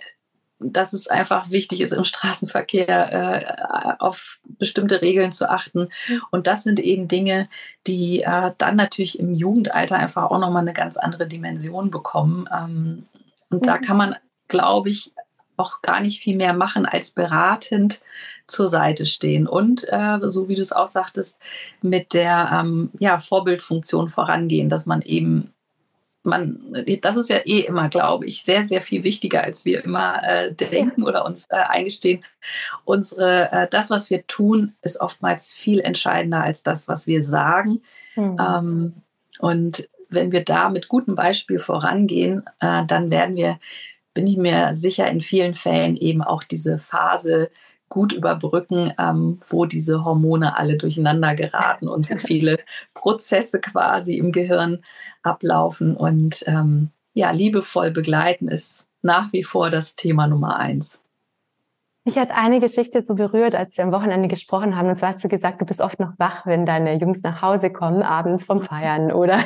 Speaker 2: dass es einfach wichtig ist, im Straßenverkehr äh, auf bestimmte Regeln zu achten. Und das sind eben Dinge, die äh, dann natürlich im Jugendalter einfach auch nochmal eine ganz andere Dimension bekommen. Ähm, und da kann man, glaube ich, auch gar nicht viel mehr machen als beratend zur Seite stehen und äh, so wie du es auch sagtest mit der ähm, ja, Vorbildfunktion vorangehen, dass man eben man, das ist ja eh immer, glaube ich, sehr, sehr viel wichtiger, als wir immer äh, denken oder uns äh, eingestehen. Unsere, äh, das, was wir tun, ist oftmals viel entscheidender als das, was wir sagen. Mhm. Ähm, und wenn wir da mit gutem Beispiel vorangehen, äh, dann werden wir, bin ich mir sicher, in vielen Fällen eben auch diese Phase gut überbrücken, ähm, wo diese Hormone alle durcheinander geraten und so viele Prozesse quasi im Gehirn ablaufen. Und ähm, ja, liebevoll begleiten ist nach wie vor das Thema Nummer eins.
Speaker 1: Mich hat eine Geschichte so berührt, als wir am Wochenende gesprochen haben. Und zwar hast du gesagt, du bist oft noch wach, wenn deine Jungs nach Hause kommen, abends vom Feiern oder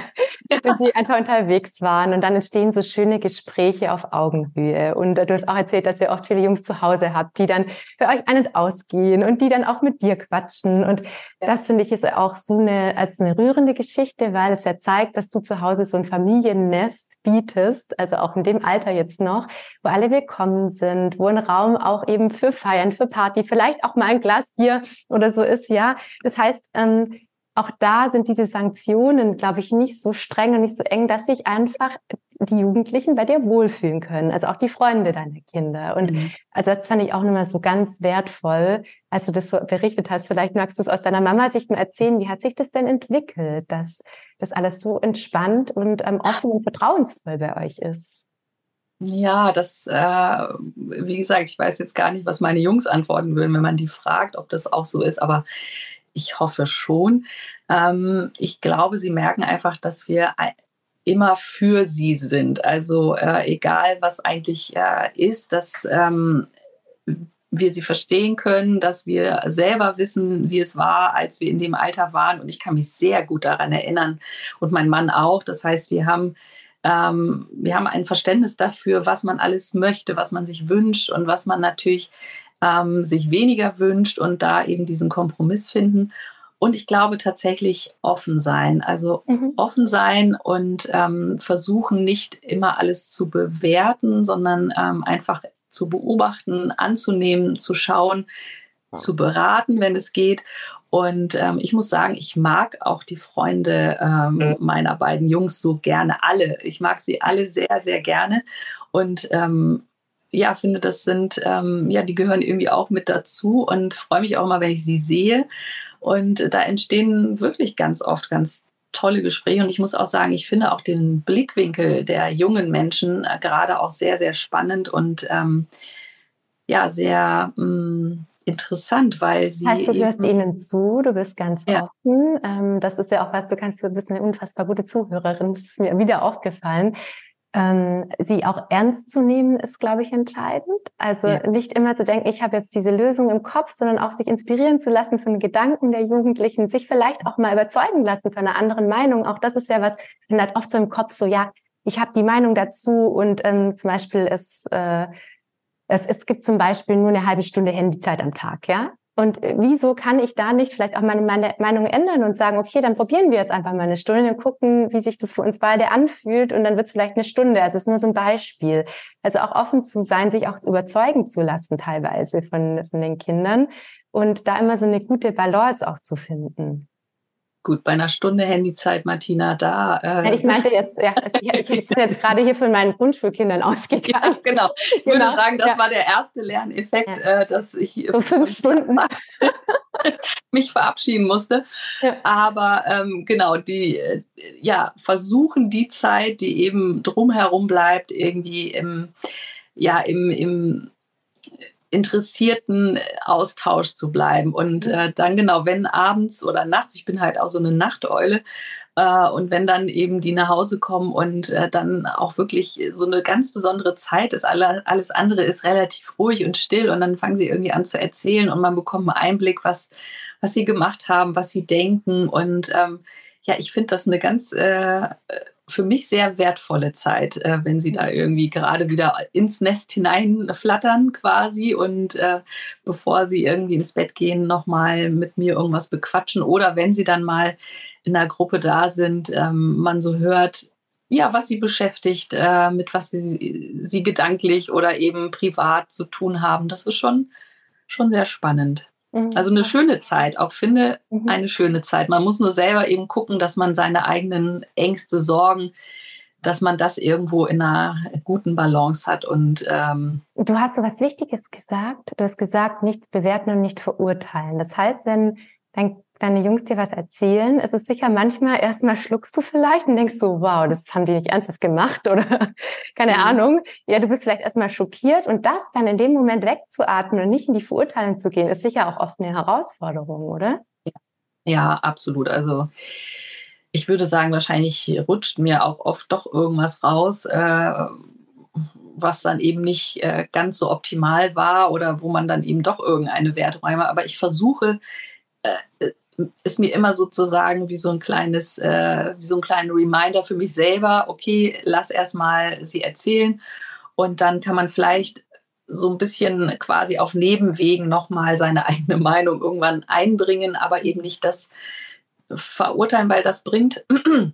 Speaker 1: wenn sie *laughs* einfach unterwegs waren. Und dann entstehen so schöne Gespräche auf Augenhöhe. Und du hast auch erzählt, dass ihr oft viele Jungs zu Hause habt, die dann für euch ein- und ausgehen und die dann auch mit dir quatschen. Und das finde ich ist auch so eine, als eine rührende Geschichte, weil es ja zeigt, dass du zu Hause so ein Familiennest bietest, also auch in dem Alter jetzt noch, wo alle willkommen sind, wo ein Raum auch eben für für Feiern, für Party, vielleicht auch mal ein Glas Bier oder so ist, ja. Das heißt, ähm, auch da sind diese Sanktionen, glaube ich, nicht so streng und nicht so eng, dass sich einfach die Jugendlichen bei dir wohlfühlen können. Also auch die Freunde deiner Kinder. Und mhm. also das fand ich auch nochmal so ganz wertvoll, als du das so berichtet hast. Vielleicht magst du es aus deiner Mama-Sicht mal erzählen. Wie hat sich das denn entwickelt, dass das alles so entspannt und ähm, offen und vertrauensvoll bei euch ist?
Speaker 2: Ja, das, äh, wie gesagt, ich weiß jetzt gar nicht, was meine Jungs antworten würden, wenn man die fragt, ob das auch so ist, aber ich hoffe schon. Ähm, ich glaube, sie merken einfach, dass wir immer für sie sind. Also äh, egal, was eigentlich äh, ist, dass ähm, wir sie verstehen können, dass wir selber wissen, wie es war, als wir in dem Alter waren. Und ich kann mich sehr gut daran erinnern und mein Mann auch. Das heißt, wir haben ähm, wir haben ein Verständnis dafür, was man alles möchte, was man sich wünscht und was man natürlich ähm, sich weniger wünscht und da eben diesen Kompromiss finden. Und ich glaube tatsächlich offen sein. Also mhm. offen sein und ähm, versuchen nicht immer alles zu bewerten, sondern ähm, einfach zu beobachten, anzunehmen, zu schauen, zu beraten, wenn es geht und ähm, ich muss sagen, ich mag auch die Freunde ähm, meiner beiden Jungs so gerne alle. Ich mag sie alle sehr, sehr gerne. Und ähm, ja, finde, das sind, ähm, ja, die gehören irgendwie auch mit dazu und freue mich auch immer, wenn ich sie sehe. Und da entstehen wirklich ganz oft ganz tolle Gespräche. Und ich muss auch sagen, ich finde auch den Blickwinkel der jungen Menschen äh, gerade auch sehr, sehr spannend und ähm, ja, sehr, mh, mm, interessant, weil sie.
Speaker 1: Heißt, du hörst ihnen zu, du bist ganz ja. offen. Ähm, das ist ja auch was, du kannst, du bist eine unfassbar gute Zuhörerin. Das ist mir wieder aufgefallen. Ähm, sie auch ernst zu nehmen, ist, glaube ich, entscheidend. Also ja. nicht immer zu denken, ich habe jetzt diese Lösung im Kopf, sondern auch sich inspirieren zu lassen von Gedanken der Jugendlichen, sich vielleicht auch mal überzeugen lassen von einer anderen Meinung. Auch das ist ja was, man hat oft so im Kopf so, ja, ich habe die Meinung dazu und ähm, zum Beispiel ist äh, es, es gibt zum Beispiel nur eine halbe Stunde Handyzeit am Tag, ja? Und äh, wieso kann ich da nicht vielleicht auch meine, meine Meinung ändern und sagen, okay, dann probieren wir jetzt einfach mal eine Stunde und gucken, wie sich das für uns beide anfühlt und dann wird es vielleicht eine Stunde. Also es ist nur so ein Beispiel. Also auch offen zu sein, sich auch überzeugen zu lassen teilweise von, von den Kindern und da immer so eine gute Balance auch zu finden.
Speaker 2: Gut, bei einer Stunde Handyzeit, Martina, da.
Speaker 1: Äh ja, ich meinte jetzt, ja, ich, ich bin jetzt gerade hier von meinen Grundschulkindern *laughs* ausgegangen. Ja,
Speaker 2: genau. Ich genau. würde sagen, das ja. war der erste Lerneffekt, äh, dass ich
Speaker 1: so fünf Stunden *laughs*
Speaker 2: mich verabschieden musste. Aber ähm, genau, die äh, ja versuchen die Zeit, die eben drumherum bleibt, irgendwie im ja im, im interessierten Austausch zu bleiben. Und äh, dann genau, wenn abends oder nachts, ich bin halt auch so eine Nachteule, äh, und wenn dann eben die nach Hause kommen und äh, dann auch wirklich so eine ganz besondere Zeit ist, alle, alles andere ist relativ ruhig und still und dann fangen sie irgendwie an zu erzählen und man bekommt einen Einblick, was, was sie gemacht haben, was sie denken. Und ähm, ja, ich finde das eine ganz äh, für mich sehr wertvolle Zeit, äh, wenn sie da irgendwie gerade wieder ins Nest hineinflattern quasi und äh, bevor sie irgendwie ins Bett gehen, nochmal mit mir irgendwas bequatschen oder wenn sie dann mal in einer Gruppe da sind, ähm, man so hört, ja, was sie beschäftigt, äh, mit was sie, sie gedanklich oder eben privat zu tun haben. Das ist schon, schon sehr spannend. Mhm. Also eine schöne Zeit, auch finde mhm. eine schöne Zeit. Man muss nur selber eben gucken, dass man seine eigenen Ängste, Sorgen dass man das irgendwo in einer guten Balance hat. Und ähm,
Speaker 1: du hast so was Wichtiges gesagt. Du hast gesagt, nicht bewerten und nicht verurteilen. Das heißt, wenn dein, deine Jungs dir was erzählen, ist es sicher manchmal erstmal schluckst du vielleicht und denkst so, wow, das haben die nicht ernsthaft gemacht oder *laughs* keine mhm. Ahnung. Ja, du bist vielleicht erstmal schockiert und das dann in dem Moment wegzuatmen und nicht in die Verurteilung zu gehen, ist sicher auch oft eine Herausforderung, oder?
Speaker 2: Ja, ja absolut. Also ich würde sagen, wahrscheinlich rutscht mir auch oft doch irgendwas raus, äh, was dann eben nicht äh, ganz so optimal war oder wo man dann eben doch irgendeine Wertung einmal. Aber ich versuche, äh, ist mir immer sozusagen wie so ein kleines, äh, wie so ein kleiner Reminder für mich selber, okay, lass erstmal sie erzählen. Und dann kann man vielleicht so ein bisschen quasi auf Nebenwegen nochmal seine *laughs* eigene Meinung irgendwann einbringen, aber eben nicht das verurteilen, weil das bringt, *clears throat*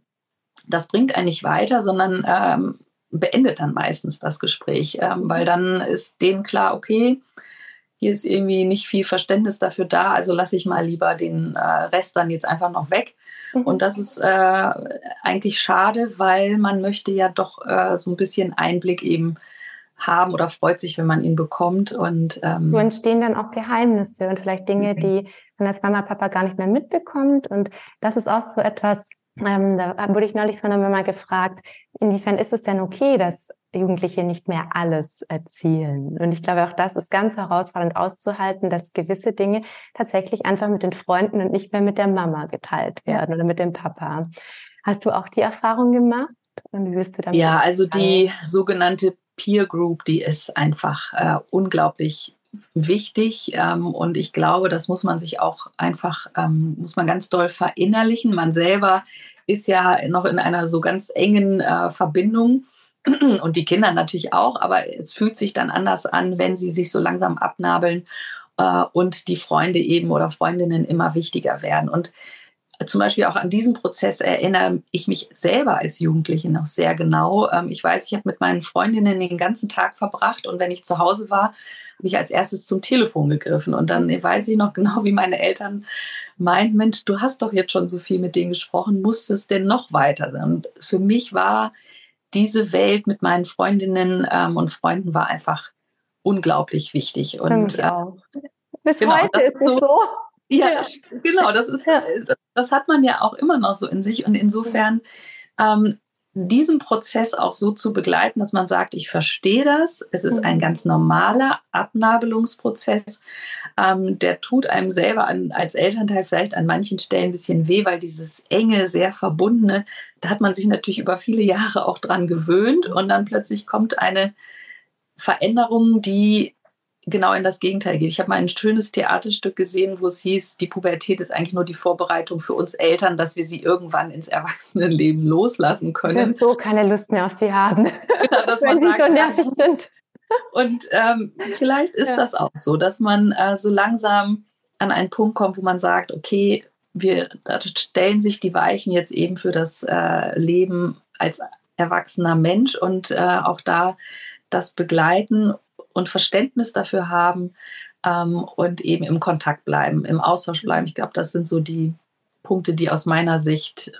Speaker 2: das bringt einen nicht weiter, sondern ähm, beendet dann meistens das Gespräch, ähm, weil dann ist denen klar, okay, hier ist irgendwie nicht viel Verständnis dafür da, also lasse ich mal lieber den äh, Rest dann jetzt einfach noch weg. Mhm. Und das ist äh, eigentlich schade, weil man möchte ja doch äh, so ein bisschen Einblick eben haben oder freut sich, wenn man ihn bekommt. Und
Speaker 1: ähm, so entstehen dann auch Geheimnisse und vielleicht Dinge, mhm. die man als Mama, Papa gar nicht mehr mitbekommt. Und das ist auch so etwas, ähm, da wurde ich neulich von einer Mama gefragt, inwiefern ist es denn okay, dass Jugendliche nicht mehr alles erzählen? Und ich glaube, auch das ist ganz herausfordernd auszuhalten, dass gewisse Dinge tatsächlich einfach mit den Freunden und nicht mehr mit der Mama geteilt werden oder mit dem Papa. Hast du auch die Erfahrung gemacht?
Speaker 2: Und wie bist du damit? Ja, also die sogenannte Peer Group, die ist einfach äh, unglaublich wichtig ähm, und ich glaube, das muss man sich auch einfach, ähm, muss man ganz doll verinnerlichen. Man selber ist ja noch in einer so ganz engen äh, Verbindung *clears throat* und die Kinder natürlich auch, aber es fühlt sich dann anders an, wenn sie sich so langsam abnabeln äh, und die Freunde eben oder Freundinnen immer wichtiger werden. Und zum Beispiel auch an diesen Prozess erinnere ich mich selber als Jugendliche noch sehr genau. Ähm, ich weiß, ich habe mit meinen Freundinnen den ganzen Tag verbracht und wenn ich zu Hause war, habe ich als erstes zum Telefon gegriffen. Und dann weiß ich noch *laughs* genau, wie meine Eltern meint, Mensch, du hast doch jetzt schon so viel mit denen gesprochen, muss es denn noch weiter sein? Und für mich war diese Welt mit meinen Freundinnen ähm, und Freunden war einfach unglaublich wichtig. Und
Speaker 1: äh, bis genau, heute ist es so. so.
Speaker 2: Ja, ja, genau, das ist, ja. das, das, hat man ja auch immer noch so in sich. Und insofern ähm, diesen Prozess auch so zu begleiten, dass man sagt, ich verstehe das, es ist ein mhm. ganz normaler Abnabelungsprozess, ähm, der tut einem selber an, als Elternteil vielleicht an manchen Stellen ein bisschen weh, weil dieses enge, sehr verbundene, da hat man sich natürlich über viele Jahre auch dran gewöhnt. Und dann plötzlich kommt eine Veränderung, die genau in das Gegenteil geht. Ich habe mal ein schönes Theaterstück gesehen, wo es hieß, die Pubertät ist eigentlich nur die Vorbereitung für uns Eltern, dass wir sie irgendwann ins Erwachsenenleben loslassen können.
Speaker 1: Sie so keine Lust mehr auf sie haben, *laughs* genau, dass *laughs* wenn sie so nervig sind.
Speaker 2: Und ähm, vielleicht ist ja. das auch so, dass man äh, so langsam an einen Punkt kommt, wo man sagt, okay, wir stellen sich die Weichen jetzt eben für das äh, Leben als erwachsener Mensch und äh, auch da das begleiten und Verständnis dafür haben ähm, und eben im Kontakt bleiben, im Austausch bleiben. Ich glaube, das sind so die Punkte, die aus meiner Sicht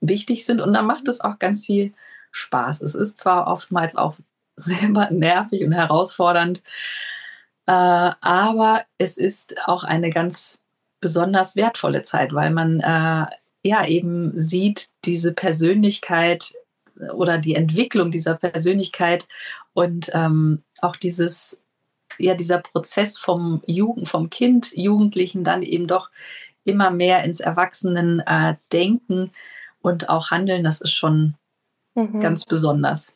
Speaker 2: wichtig sind. Und dann macht es auch ganz viel Spaß. Es ist zwar oftmals auch *laughs* selber nervig und herausfordernd, äh, aber es ist auch eine ganz besonders wertvolle Zeit, weil man äh, ja eben sieht, diese Persönlichkeit oder die Entwicklung dieser Persönlichkeit und ähm, auch dieses, ja, dieser Prozess vom Jugend, vom Kind, Jugendlichen dann eben doch immer mehr ins Erwachsenen äh, denken und auch handeln, das ist schon mhm. ganz besonders.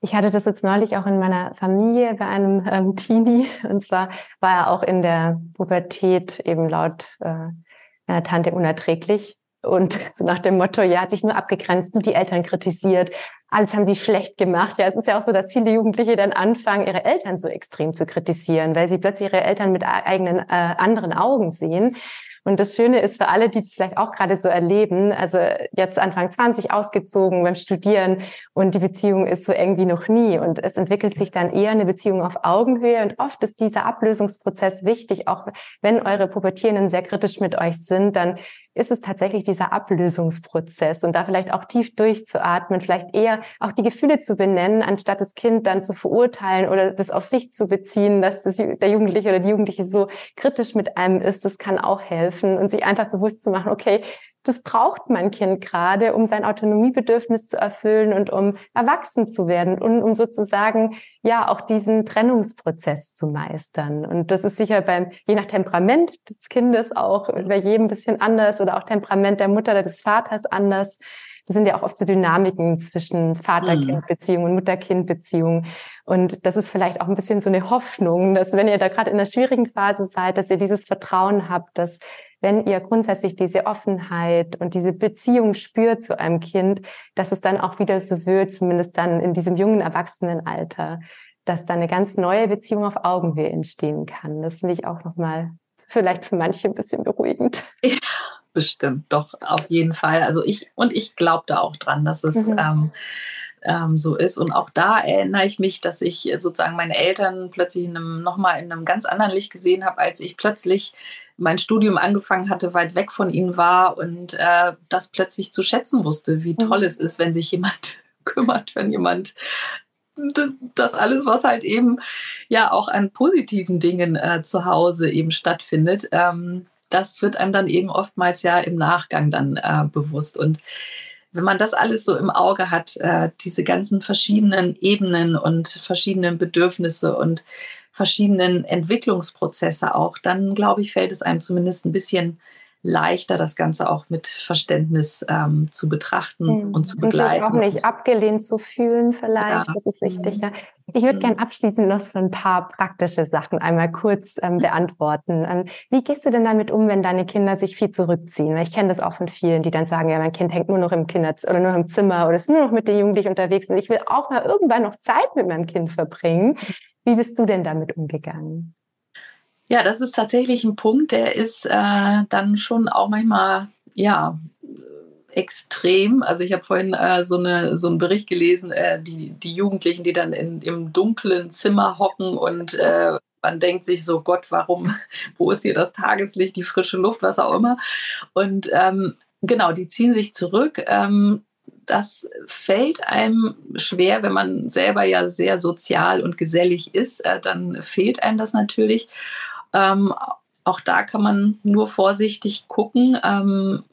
Speaker 1: Ich hatte das jetzt neulich auch in meiner Familie bei einem ähm, Teenie. Und zwar war er auch in der Pubertät eben laut äh, meiner Tante unerträglich. Und *laughs* so nach dem Motto, ja, hat sich nur abgegrenzt, nur die Eltern kritisiert, alles haben sie schlecht gemacht. Ja, es ist ja auch so, dass viele Jugendliche dann anfangen, ihre Eltern so extrem zu kritisieren, weil sie plötzlich ihre Eltern mit eigenen äh, anderen Augen sehen. Und das Schöne ist für alle, die es vielleicht auch gerade so erleben, also jetzt Anfang 20 ausgezogen beim Studieren und die Beziehung ist so eng wie noch nie. Und es entwickelt sich dann eher eine Beziehung auf Augenhöhe. Und oft ist dieser Ablösungsprozess wichtig, auch wenn eure Pubertierenden sehr kritisch mit euch sind, dann ist es tatsächlich dieser Ablösungsprozess. Und da vielleicht auch tief durchzuatmen, vielleicht eher auch die Gefühle zu benennen, anstatt das Kind dann zu verurteilen oder das auf sich zu beziehen, dass das, der Jugendliche oder die Jugendliche so kritisch mit einem ist. Das kann auch helfen und sich einfach bewusst zu machen, okay, das braucht mein Kind gerade, um sein Autonomiebedürfnis zu erfüllen und um erwachsen zu werden und um sozusagen ja auch diesen Trennungsprozess zu meistern. Und das ist sicher beim, je nach Temperament des Kindes auch bei jedem ein bisschen anders oder auch Temperament der Mutter oder des Vaters anders. Sind ja auch oft so Dynamiken zwischen Vater-Kind-Beziehung und Mutter-Kind-Beziehung. Und das ist vielleicht auch ein bisschen so eine Hoffnung, dass wenn ihr da gerade in einer schwierigen Phase seid, dass ihr dieses Vertrauen habt, dass wenn ihr grundsätzlich diese Offenheit und diese Beziehung spürt zu einem Kind, dass es dann auch wieder so wird, zumindest dann in diesem jungen Erwachsenenalter, dass dann eine ganz neue Beziehung auf Augenhöhe entstehen kann. Das finde ich auch nochmal vielleicht für manche ein bisschen beruhigend.
Speaker 2: Ja, bestimmt, doch, auf jeden Fall. Also ich, und ich glaube da auch dran, dass es mhm. ähm, ähm, so ist. Und auch da erinnere ich mich, dass ich sozusagen meine Eltern plötzlich in einem, nochmal in einem ganz anderen Licht gesehen habe, als ich plötzlich mein Studium angefangen hatte, weit weg von ihnen war und äh, das plötzlich zu schätzen wusste, wie toll mhm. es ist, wenn sich jemand *laughs* kümmert, wenn jemand das, das, alles, was halt eben ja auch an positiven Dingen äh, zu Hause eben stattfindet, ähm, das wird einem dann eben oftmals ja im Nachgang dann äh, bewusst. Und wenn man das alles so im Auge hat, äh, diese ganzen verschiedenen Ebenen und verschiedenen Bedürfnisse und verschiedenen Entwicklungsprozesse auch, dann glaube ich, fällt es einem zumindest ein bisschen leichter, das Ganze auch mit Verständnis ähm, zu betrachten mhm. und zu begleiten.
Speaker 1: Und auch nicht abgelehnt zu fühlen vielleicht, ja. das ist wichtig. Ja. Ich würde mhm. gerne abschließend noch so ein paar praktische Sachen einmal kurz ähm, beantworten. Ähm, wie gehst du denn damit um, wenn deine Kinder sich viel zurückziehen? Weil ich kenne das auch von vielen, die dann sagen, ja, mein Kind hängt nur noch im Kinderzimmer oder nur im Zimmer oder ist nur noch mit den Jugendlichen unterwegs und ich will auch mal irgendwann noch Zeit mit meinem Kind verbringen. Wie bist du denn damit umgegangen?
Speaker 2: Ja, das ist tatsächlich ein Punkt, der ist äh, dann schon auch manchmal, ja, extrem. Also ich habe vorhin äh, so, eine, so einen Bericht gelesen, äh, die, die Jugendlichen, die dann in, im dunklen Zimmer hocken und äh, man denkt sich so, Gott, warum, *laughs* wo ist hier das Tageslicht, die frische Luft, was auch immer. Und ähm, genau, die ziehen sich zurück. Ähm, das fällt einem schwer, wenn man selber ja sehr sozial und gesellig ist, äh, dann fehlt einem das natürlich. Ähm, auch da kann man nur vorsichtig gucken, ähm,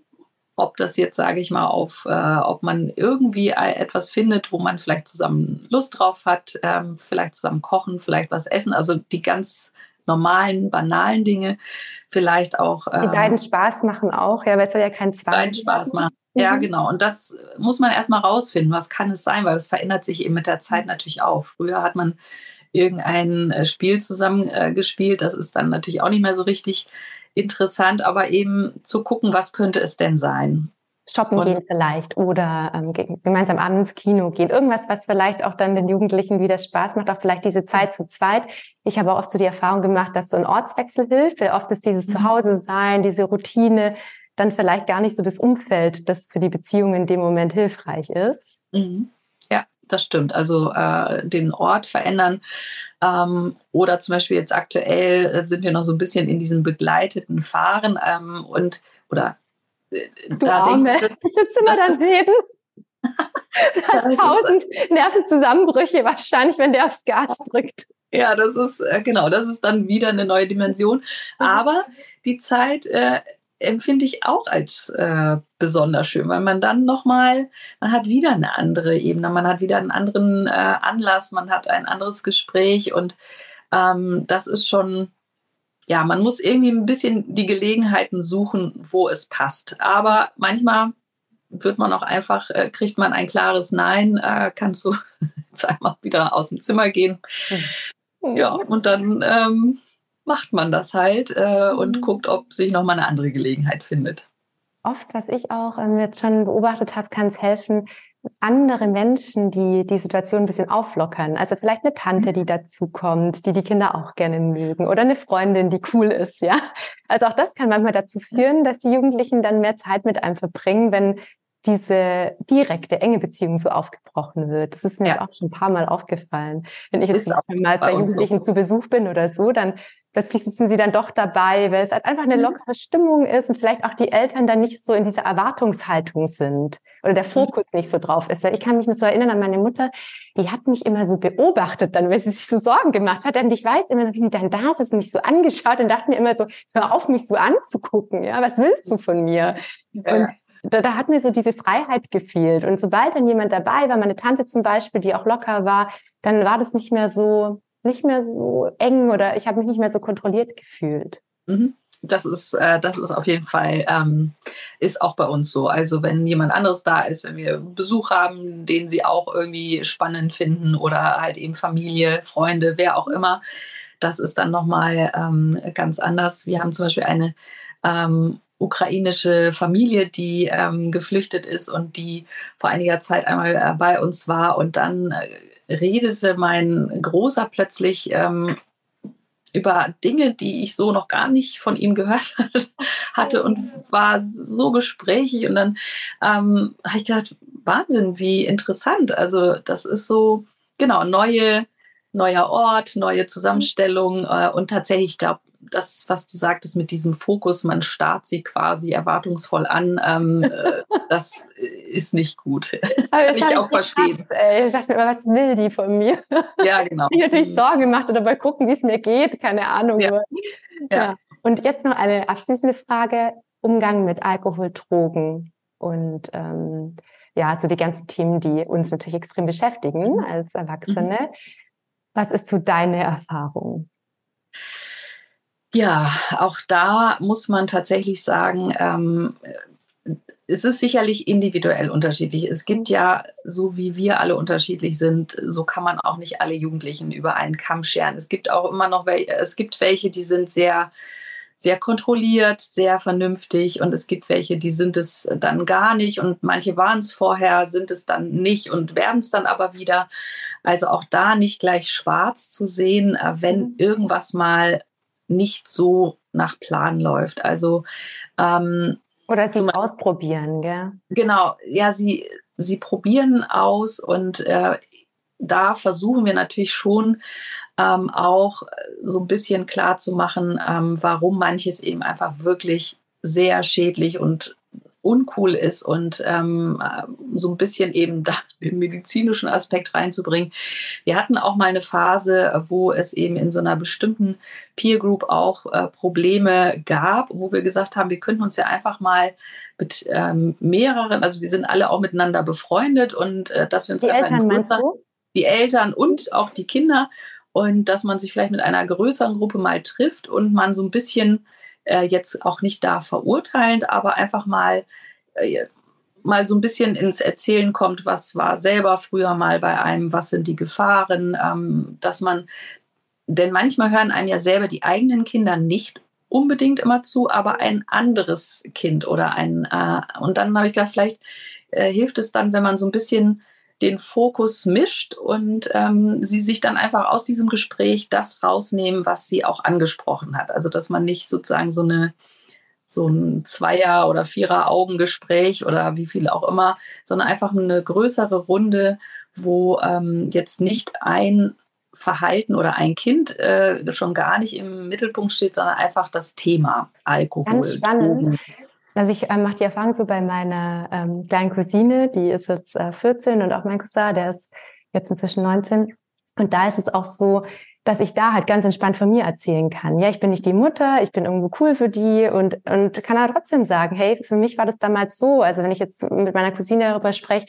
Speaker 2: ob das jetzt, sage ich mal, auf, äh, ob man irgendwie etwas findet, wo man vielleicht zusammen Lust drauf hat, ähm, vielleicht zusammen kochen, vielleicht was essen, also die ganz normalen, banalen Dinge, vielleicht auch.
Speaker 1: die beiden ähm, Spaß machen auch, ja, weil es soll ja kein Zwang.
Speaker 2: Beiden Spaß machen. Ja, mhm. genau. Und das muss man erstmal rausfinden. Was kann es sein? Weil es verändert sich eben mit der Zeit mhm. natürlich auch. Früher hat man irgendein äh, Spiel zusammen äh, gespielt. Das ist dann natürlich auch nicht mehr so richtig interessant, aber eben zu gucken, was könnte es denn sein?
Speaker 1: Shoppen und gehen vielleicht oder ähm, gemeinsam abends Kino gehen. Irgendwas, was vielleicht auch dann den Jugendlichen wieder Spaß macht, auch vielleicht diese Zeit zu zweit. Ich habe auch oft so die Erfahrung gemacht, dass so ein Ortswechsel hilft, weil oft ist dieses mhm. Zuhause sein, diese Routine, dann vielleicht gar nicht so das Umfeld, das für die Beziehung in dem Moment hilfreich ist.
Speaker 2: Mhm. Ja, das stimmt. Also äh, den Ort verändern ähm, oder zum Beispiel jetzt aktuell äh, sind wir noch so ein bisschen in diesem begleiteten Fahren ähm, und oder
Speaker 1: äh, du da Arme, denke, das, du sitzt immer daneben. du hast tausend Nervenzusammenbrüche wahrscheinlich, wenn der aufs Gas drückt.
Speaker 2: Ja, das ist äh, genau, das ist dann wieder eine neue Dimension. Mhm. Aber die Zeit äh, empfinde ich auch als äh, besonders schön, weil man dann nochmal, man hat wieder eine andere Ebene, man hat wieder einen anderen äh, Anlass, man hat ein anderes Gespräch und ähm, das ist schon, ja, man muss irgendwie ein bisschen die Gelegenheiten suchen, wo es passt. Aber manchmal wird man auch einfach, äh, kriegt man ein klares Nein, äh, kannst du *laughs* jetzt einmal wieder aus dem Zimmer gehen. Hm. Ja, und dann ähm, macht man das halt äh, und mhm. guckt, ob sich nochmal eine andere Gelegenheit findet.
Speaker 1: Oft, was ich auch ähm, jetzt schon beobachtet habe, kann es helfen, andere Menschen, die die Situation ein bisschen auflockern. Also vielleicht eine Tante, die dazukommt, die die Kinder auch gerne mögen oder eine Freundin, die cool ist, ja. Also auch das kann manchmal dazu führen, dass die Jugendlichen dann mehr Zeit mit einem verbringen, wenn diese direkte, enge Beziehung so aufgebrochen wird. Das ist mir ja. jetzt auch schon ein paar Mal aufgefallen. Wenn ich jetzt mal bei Jugendlichen so. zu Besuch bin oder so, dann plötzlich sitzen sie dann doch dabei, weil es halt einfach eine mhm. lockere Stimmung ist und vielleicht auch die Eltern dann nicht so in dieser Erwartungshaltung sind oder der mhm. Fokus nicht so drauf ist. Ich kann mich noch so erinnern an meine Mutter, die hat mich immer so beobachtet dann, weil sie sich so Sorgen gemacht hat. Und ich weiß immer noch, wie sie dann da saß und mich so angeschaut und dachte mir immer so, hör auf, mich so anzugucken. Ja, was willst du von mir? Und da, da hat mir so diese Freiheit gefehlt. Und sobald dann jemand dabei war, meine Tante zum Beispiel, die auch locker war, dann war das nicht mehr so, nicht mehr so eng oder ich habe mich nicht mehr so kontrolliert gefühlt.
Speaker 2: Mhm. Das ist, äh, das ist auf jeden Fall, ähm, ist auch bei uns so. Also wenn jemand anderes da ist, wenn wir Besuch haben, den sie auch irgendwie spannend finden oder halt eben Familie, Freunde, wer auch immer, das ist dann nochmal ähm, ganz anders. Wir haben zum Beispiel eine ähm, ukrainische Familie, die ähm, geflüchtet ist und die vor einiger Zeit einmal äh, bei uns war und dann äh, redete mein Großer plötzlich ähm, über Dinge, die ich so noch gar nicht von ihm gehört *laughs* hatte und war so gesprächig. Und dann ähm, habe ich gedacht, Wahnsinn, wie interessant. Also das ist so, genau, neue, neuer Ort, neue Zusammenstellung. Äh, und tatsächlich, ich glaube, das, was du sagtest mit diesem Fokus, man starrt sie quasi erwartungsvoll an, ähm, äh, *laughs* das ist nicht gut. *laughs* Kann ich auch verstehen.
Speaker 1: Krass, ich dachte mir immer, was will die von mir?
Speaker 2: Ja, genau. *laughs*
Speaker 1: Ich natürlich mhm. Sorgen gemacht oder mal gucken, wie es mir geht, keine Ahnung. Ja. ja. Und jetzt noch eine abschließende Frage: Umgang mit Alkohol, Drogen und ähm, ja, so die ganzen Themen, die uns natürlich extrem beschäftigen mhm. als Erwachsene. Mhm. Was ist so deine Erfahrung?
Speaker 2: Ja, auch da muss man tatsächlich sagen, ähm, es ist sicherlich individuell unterschiedlich. Es gibt ja, so wie wir alle unterschiedlich sind, so kann man auch nicht alle Jugendlichen über einen Kamm scheren. Es gibt auch immer noch welche, es gibt welche, die sind sehr, sehr kontrolliert, sehr vernünftig und es gibt welche, die sind es dann gar nicht und manche waren es vorher, sind es dann nicht und werden es dann aber wieder. Also auch da nicht gleich schwarz zu sehen, äh, wenn mhm. irgendwas mal nicht so nach Plan läuft. Also ähm,
Speaker 1: oder sie zum, ausprobieren, gell?
Speaker 2: Genau, ja, sie, sie probieren aus und äh, da versuchen wir natürlich schon ähm, auch so ein bisschen klar zu machen, ähm, warum manches eben einfach wirklich sehr schädlich und uncool ist und ähm, so ein bisschen eben da den medizinischen Aspekt reinzubringen. Wir hatten auch mal eine Phase, wo es eben in so einer bestimmten Peer Group auch äh, Probleme gab, wo wir gesagt haben, wir könnten uns ja einfach mal mit ähm, mehreren, also wir sind alle auch miteinander befreundet und äh, dass wir uns
Speaker 1: die Eltern meinst du?
Speaker 2: die Eltern und auch die Kinder und dass man sich vielleicht mit einer größeren Gruppe mal trifft und man so ein bisschen äh, jetzt auch nicht da verurteilend, aber einfach mal, äh, mal so ein bisschen ins Erzählen kommt, was war selber früher mal bei einem, was sind die Gefahren, ähm, dass man, denn manchmal hören einem ja selber die eigenen Kinder nicht unbedingt immer zu, aber ein anderes Kind oder ein, äh, und dann habe ich gedacht, vielleicht äh, hilft es dann, wenn man so ein bisschen den Fokus mischt und ähm, sie sich dann einfach aus diesem Gespräch das rausnehmen, was sie auch angesprochen hat. Also dass man nicht sozusagen so eine so ein Zweier- oder Vierer-Augengespräch oder wie viel auch immer, sondern einfach eine größere Runde, wo ähm, jetzt nicht ein Verhalten oder ein Kind äh, schon gar nicht im Mittelpunkt steht, sondern einfach das Thema Alkohol.
Speaker 1: Ganz spannend. Also ich äh, mache die Erfahrung so bei meiner ähm, kleinen Cousine, die ist jetzt äh, 14 und auch mein Cousin, der ist jetzt inzwischen 19. Und da ist es auch so, dass ich da halt ganz entspannt von mir erzählen kann. Ja, ich bin nicht die Mutter, ich bin irgendwo cool für die und, und kann aber trotzdem sagen, hey, für mich war das damals so. Also wenn ich jetzt mit meiner Cousine darüber spreche,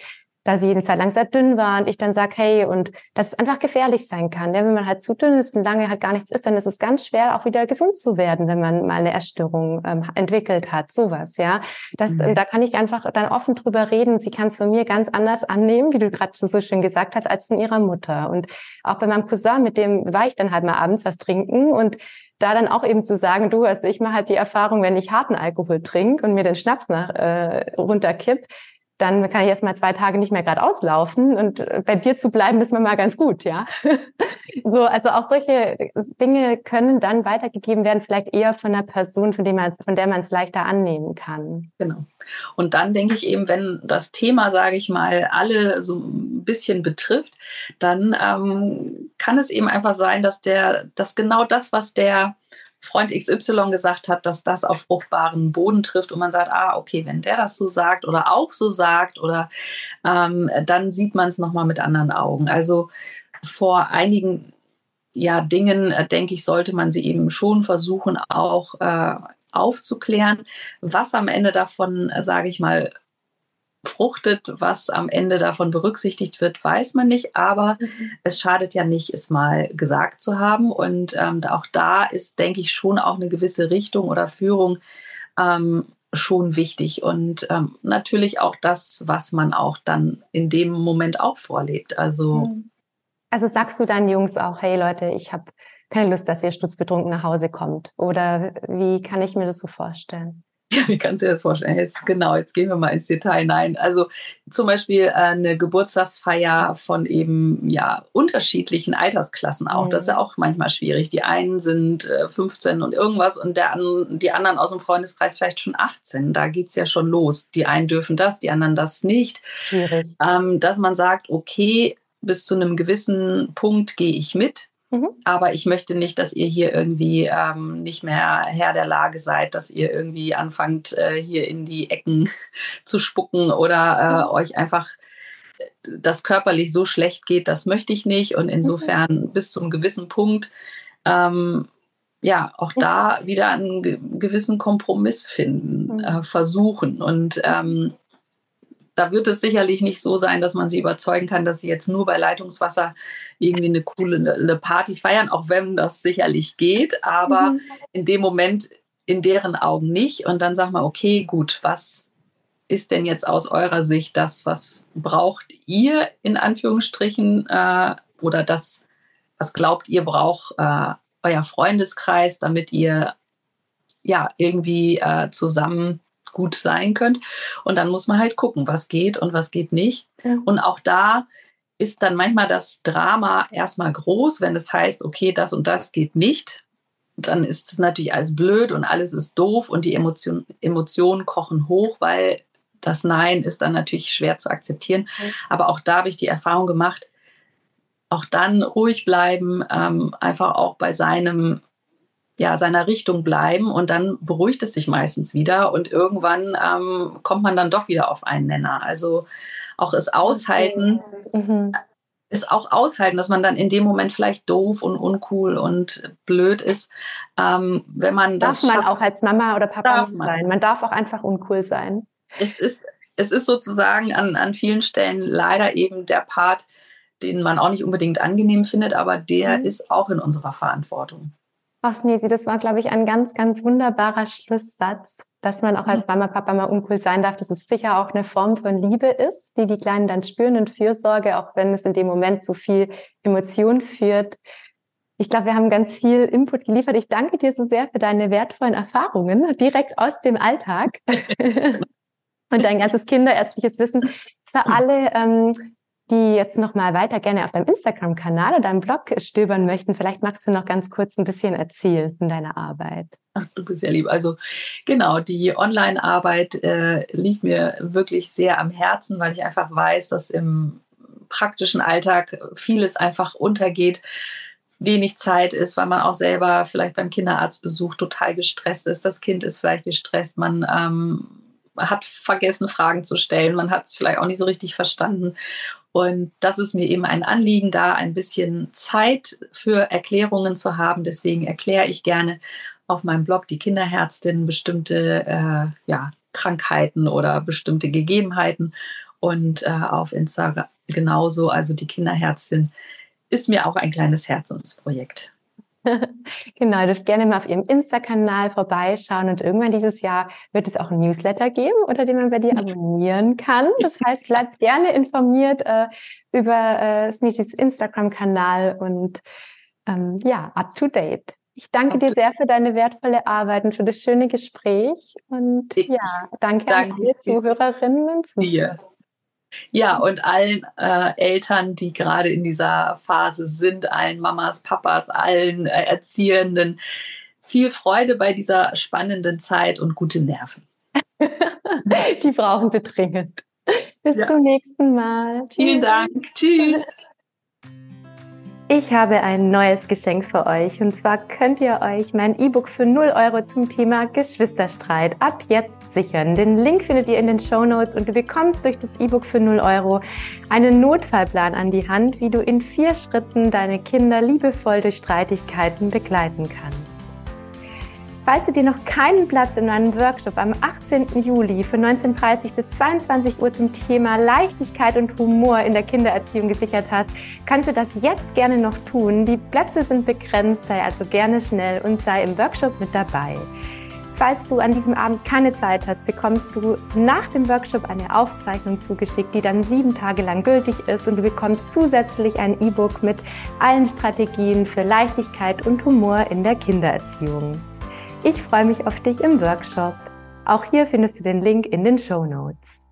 Speaker 1: da sie eine Zeit lang sehr dünn war und ich dann sage, hey, und dass es einfach gefährlich sein kann. Ja, wenn man halt zu dünn ist und lange halt gar nichts isst, dann ist es ganz schwer, auch wieder gesund zu werden, wenn man mal eine Essstörung ähm, entwickelt hat, sowas, ja. Das, mhm. da kann ich einfach dann offen drüber reden. Sie kann es von mir ganz anders annehmen, wie du gerade so schön gesagt hast, als von ihrer Mutter. Und auch bei meinem Cousin, mit dem war ich dann halt mal abends was trinken und da dann auch eben zu sagen, du, also ich mache halt die Erfahrung, wenn ich harten Alkohol trinke und mir den Schnaps nach äh, runterkipp, dann kann ich erst mal zwei Tage nicht mehr gerade auslaufen und äh, bei dir zu bleiben ist mir mal ganz gut, ja. *laughs* so, also auch solche Dinge können dann weitergegeben werden, vielleicht eher von einer Person, von, dem man, von der man es leichter annehmen kann.
Speaker 2: Genau. Und dann denke ich eben, wenn das Thema, sage ich mal, alle so ein bisschen betrifft, dann ähm, kann es eben einfach sein, dass der, dass genau das, was der Freund XY gesagt hat, dass das auf fruchtbaren Boden trifft und man sagt, ah, okay, wenn der das so sagt oder auch so sagt oder ähm, dann sieht man es nochmal mit anderen Augen. Also vor einigen ja, Dingen, äh, denke ich, sollte man sie eben schon versuchen, auch äh, aufzuklären. Was am Ende davon, äh, sage ich mal, fruchtet, was am Ende davon berücksichtigt wird, weiß man nicht. Aber mhm. es schadet ja nicht, es mal gesagt zu haben. Und ähm, auch da ist, denke ich, schon auch eine gewisse Richtung oder Führung ähm, schon wichtig. Und ähm, natürlich auch das, was man auch dann in dem Moment auch vorlebt. Also,
Speaker 1: mhm. also sagst du deinen Jungs auch, hey Leute, ich habe keine Lust, dass ihr stutzbetrunken nach Hause kommt. Oder wie kann ich mir das so vorstellen?
Speaker 2: Ja, *laughs* wie kannst du dir das vorstellen? Jetzt, genau, jetzt gehen wir mal ins Detail. Nein, also zum Beispiel äh, eine Geburtstagsfeier von eben ja unterschiedlichen Altersklassen auch. Mhm. Das ist ja mhm. auch manchmal schwierig. Die einen sind äh, 15 und irgendwas und der, die anderen aus dem Freundeskreis vielleicht schon 18. Da geht es ja schon los. Die einen dürfen das, die anderen das nicht. Schwierig. Ähm, dass man sagt, okay, bis zu einem gewissen Punkt gehe ich mit Mhm. Aber ich möchte nicht, dass ihr hier irgendwie ähm, nicht mehr Herr der Lage seid, dass ihr irgendwie anfangt, äh, hier in die Ecken *laughs* zu spucken oder äh, mhm. euch einfach das körperlich so schlecht geht. Das möchte ich nicht. Und insofern mhm. bis zu einem gewissen Punkt, ähm, ja, auch da wieder einen gewissen Kompromiss finden, mhm. äh, versuchen. Und ähm, da wird es sicherlich nicht so sein, dass man sie überzeugen kann, dass sie jetzt nur bei Leitungswasser irgendwie eine coole eine Party feiern, auch wenn das sicherlich geht, aber mhm. in dem Moment in deren Augen nicht. Und dann sagt man, okay, gut, was ist denn jetzt aus eurer Sicht das, was braucht ihr in Anführungsstrichen äh, oder das, was glaubt ihr braucht äh, euer Freundeskreis, damit ihr ja irgendwie äh, zusammen gut sein könnt. Und dann muss man halt gucken, was geht und was geht nicht. Ja. Und auch da ist dann manchmal das Drama erstmal groß, wenn es heißt, okay, das und das geht nicht. Dann ist es natürlich alles blöd und alles ist doof und die Emotion, Emotionen kochen hoch, weil das Nein ist dann natürlich schwer zu akzeptieren. Ja. Aber auch da habe ich die Erfahrung gemacht, auch dann ruhig bleiben, ähm, einfach auch bei seinem ja, seiner Richtung bleiben und dann beruhigt es sich meistens wieder und irgendwann ähm, kommt man dann doch wieder auf einen Nenner. Also auch es aushalten, mhm. ist auch aushalten, dass man dann in dem Moment vielleicht doof und uncool und blöd ist. Ähm, wenn man
Speaker 1: darf das man auch als Mama oder Papa sein. Man. man darf auch einfach uncool sein.
Speaker 2: Es ist, es ist sozusagen an, an vielen Stellen leider eben der Part, den man auch nicht unbedingt angenehm findet, aber der mhm. ist auch in unserer Verantwortung.
Speaker 1: Ach, Snesi, das war, glaube ich, ein ganz, ganz wunderbarer Schlusssatz, dass man auch als mhm. Mama, Papa mal uncool sein darf, dass es sicher auch eine Form von Liebe ist, die die Kleinen dann spüren und Fürsorge, auch wenn es in dem Moment zu viel Emotion führt. Ich glaube, wir haben ganz viel Input geliefert. Ich danke dir so sehr für deine wertvollen Erfahrungen direkt aus dem Alltag *laughs* und dein ganzes kinderärztliches Wissen. Für alle, ähm, die jetzt noch mal weiter gerne auf deinem Instagram-Kanal oder deinem Blog stöbern möchten, vielleicht magst du noch ganz kurz ein bisschen erzählen von deiner Arbeit.
Speaker 2: Ach, du bist ja lieb. Also genau, die Online-Arbeit äh, liegt mir wirklich sehr am Herzen, weil ich einfach weiß, dass im praktischen Alltag vieles einfach untergeht wenig Zeit ist, weil man auch selber vielleicht beim Kinderarztbesuch total gestresst ist. Das Kind ist vielleicht gestresst, man ähm, hat vergessen, Fragen zu stellen, man hat es vielleicht auch nicht so richtig verstanden. Und das ist mir eben ein Anliegen, da ein bisschen Zeit für Erklärungen zu haben. Deswegen erkläre ich gerne auf meinem Blog die Kinderherztin bestimmte äh, ja, Krankheiten oder bestimmte Gegebenheiten. Und äh, auf Instagram genauso. Also die Kinderherztin ist mir auch ein kleines Herzensprojekt. *laughs*
Speaker 1: genau, ihr dürft gerne mal auf ihrem Insta-Kanal vorbeischauen und irgendwann dieses Jahr wird es auch ein Newsletter geben, unter dem man bei dir *laughs* abonnieren kann. Das heißt, bleibt gerne informiert äh, über äh, Sneechies Instagram-Kanal und ähm, ja, up to date. Ich danke dir sehr für deine wertvolle Arbeit und für das schöne Gespräch und ich ja, danke, danke an alle Zuhörerinnen und Zuhörer. Dir.
Speaker 2: Ja, und allen äh, Eltern, die gerade in dieser Phase sind, allen Mamas, Papas, allen äh, Erziehenden, viel Freude bei dieser spannenden Zeit und gute Nerven. *laughs*
Speaker 1: die brauchen sie dringend. Bis ja. zum nächsten Mal.
Speaker 2: Tschüss. Vielen Dank. Tschüss.
Speaker 1: Ich habe ein neues Geschenk für euch und zwar könnt ihr euch mein E-Book für 0 Euro zum Thema Geschwisterstreit ab jetzt sichern. Den Link findet ihr in den Show Notes und du bekommst durch das E-Book für 0 Euro einen Notfallplan an die Hand, wie du in vier Schritten deine Kinder liebevoll durch Streitigkeiten begleiten kannst. Falls du dir noch keinen Platz in meinem Workshop am 18. Juli von 19.30 bis 22 Uhr zum Thema Leichtigkeit und Humor in der Kindererziehung gesichert hast, kannst du das jetzt gerne noch tun. Die Plätze sind begrenzt, sei also gerne schnell und sei im Workshop mit dabei. Falls du an diesem Abend keine Zeit hast, bekommst du nach dem Workshop eine Aufzeichnung zugeschickt, die dann sieben Tage lang gültig ist und du bekommst zusätzlich ein E-Book mit allen Strategien für Leichtigkeit und Humor in der Kindererziehung. Ich freue mich auf dich im Workshop. Auch hier findest du den Link in den Show Notes.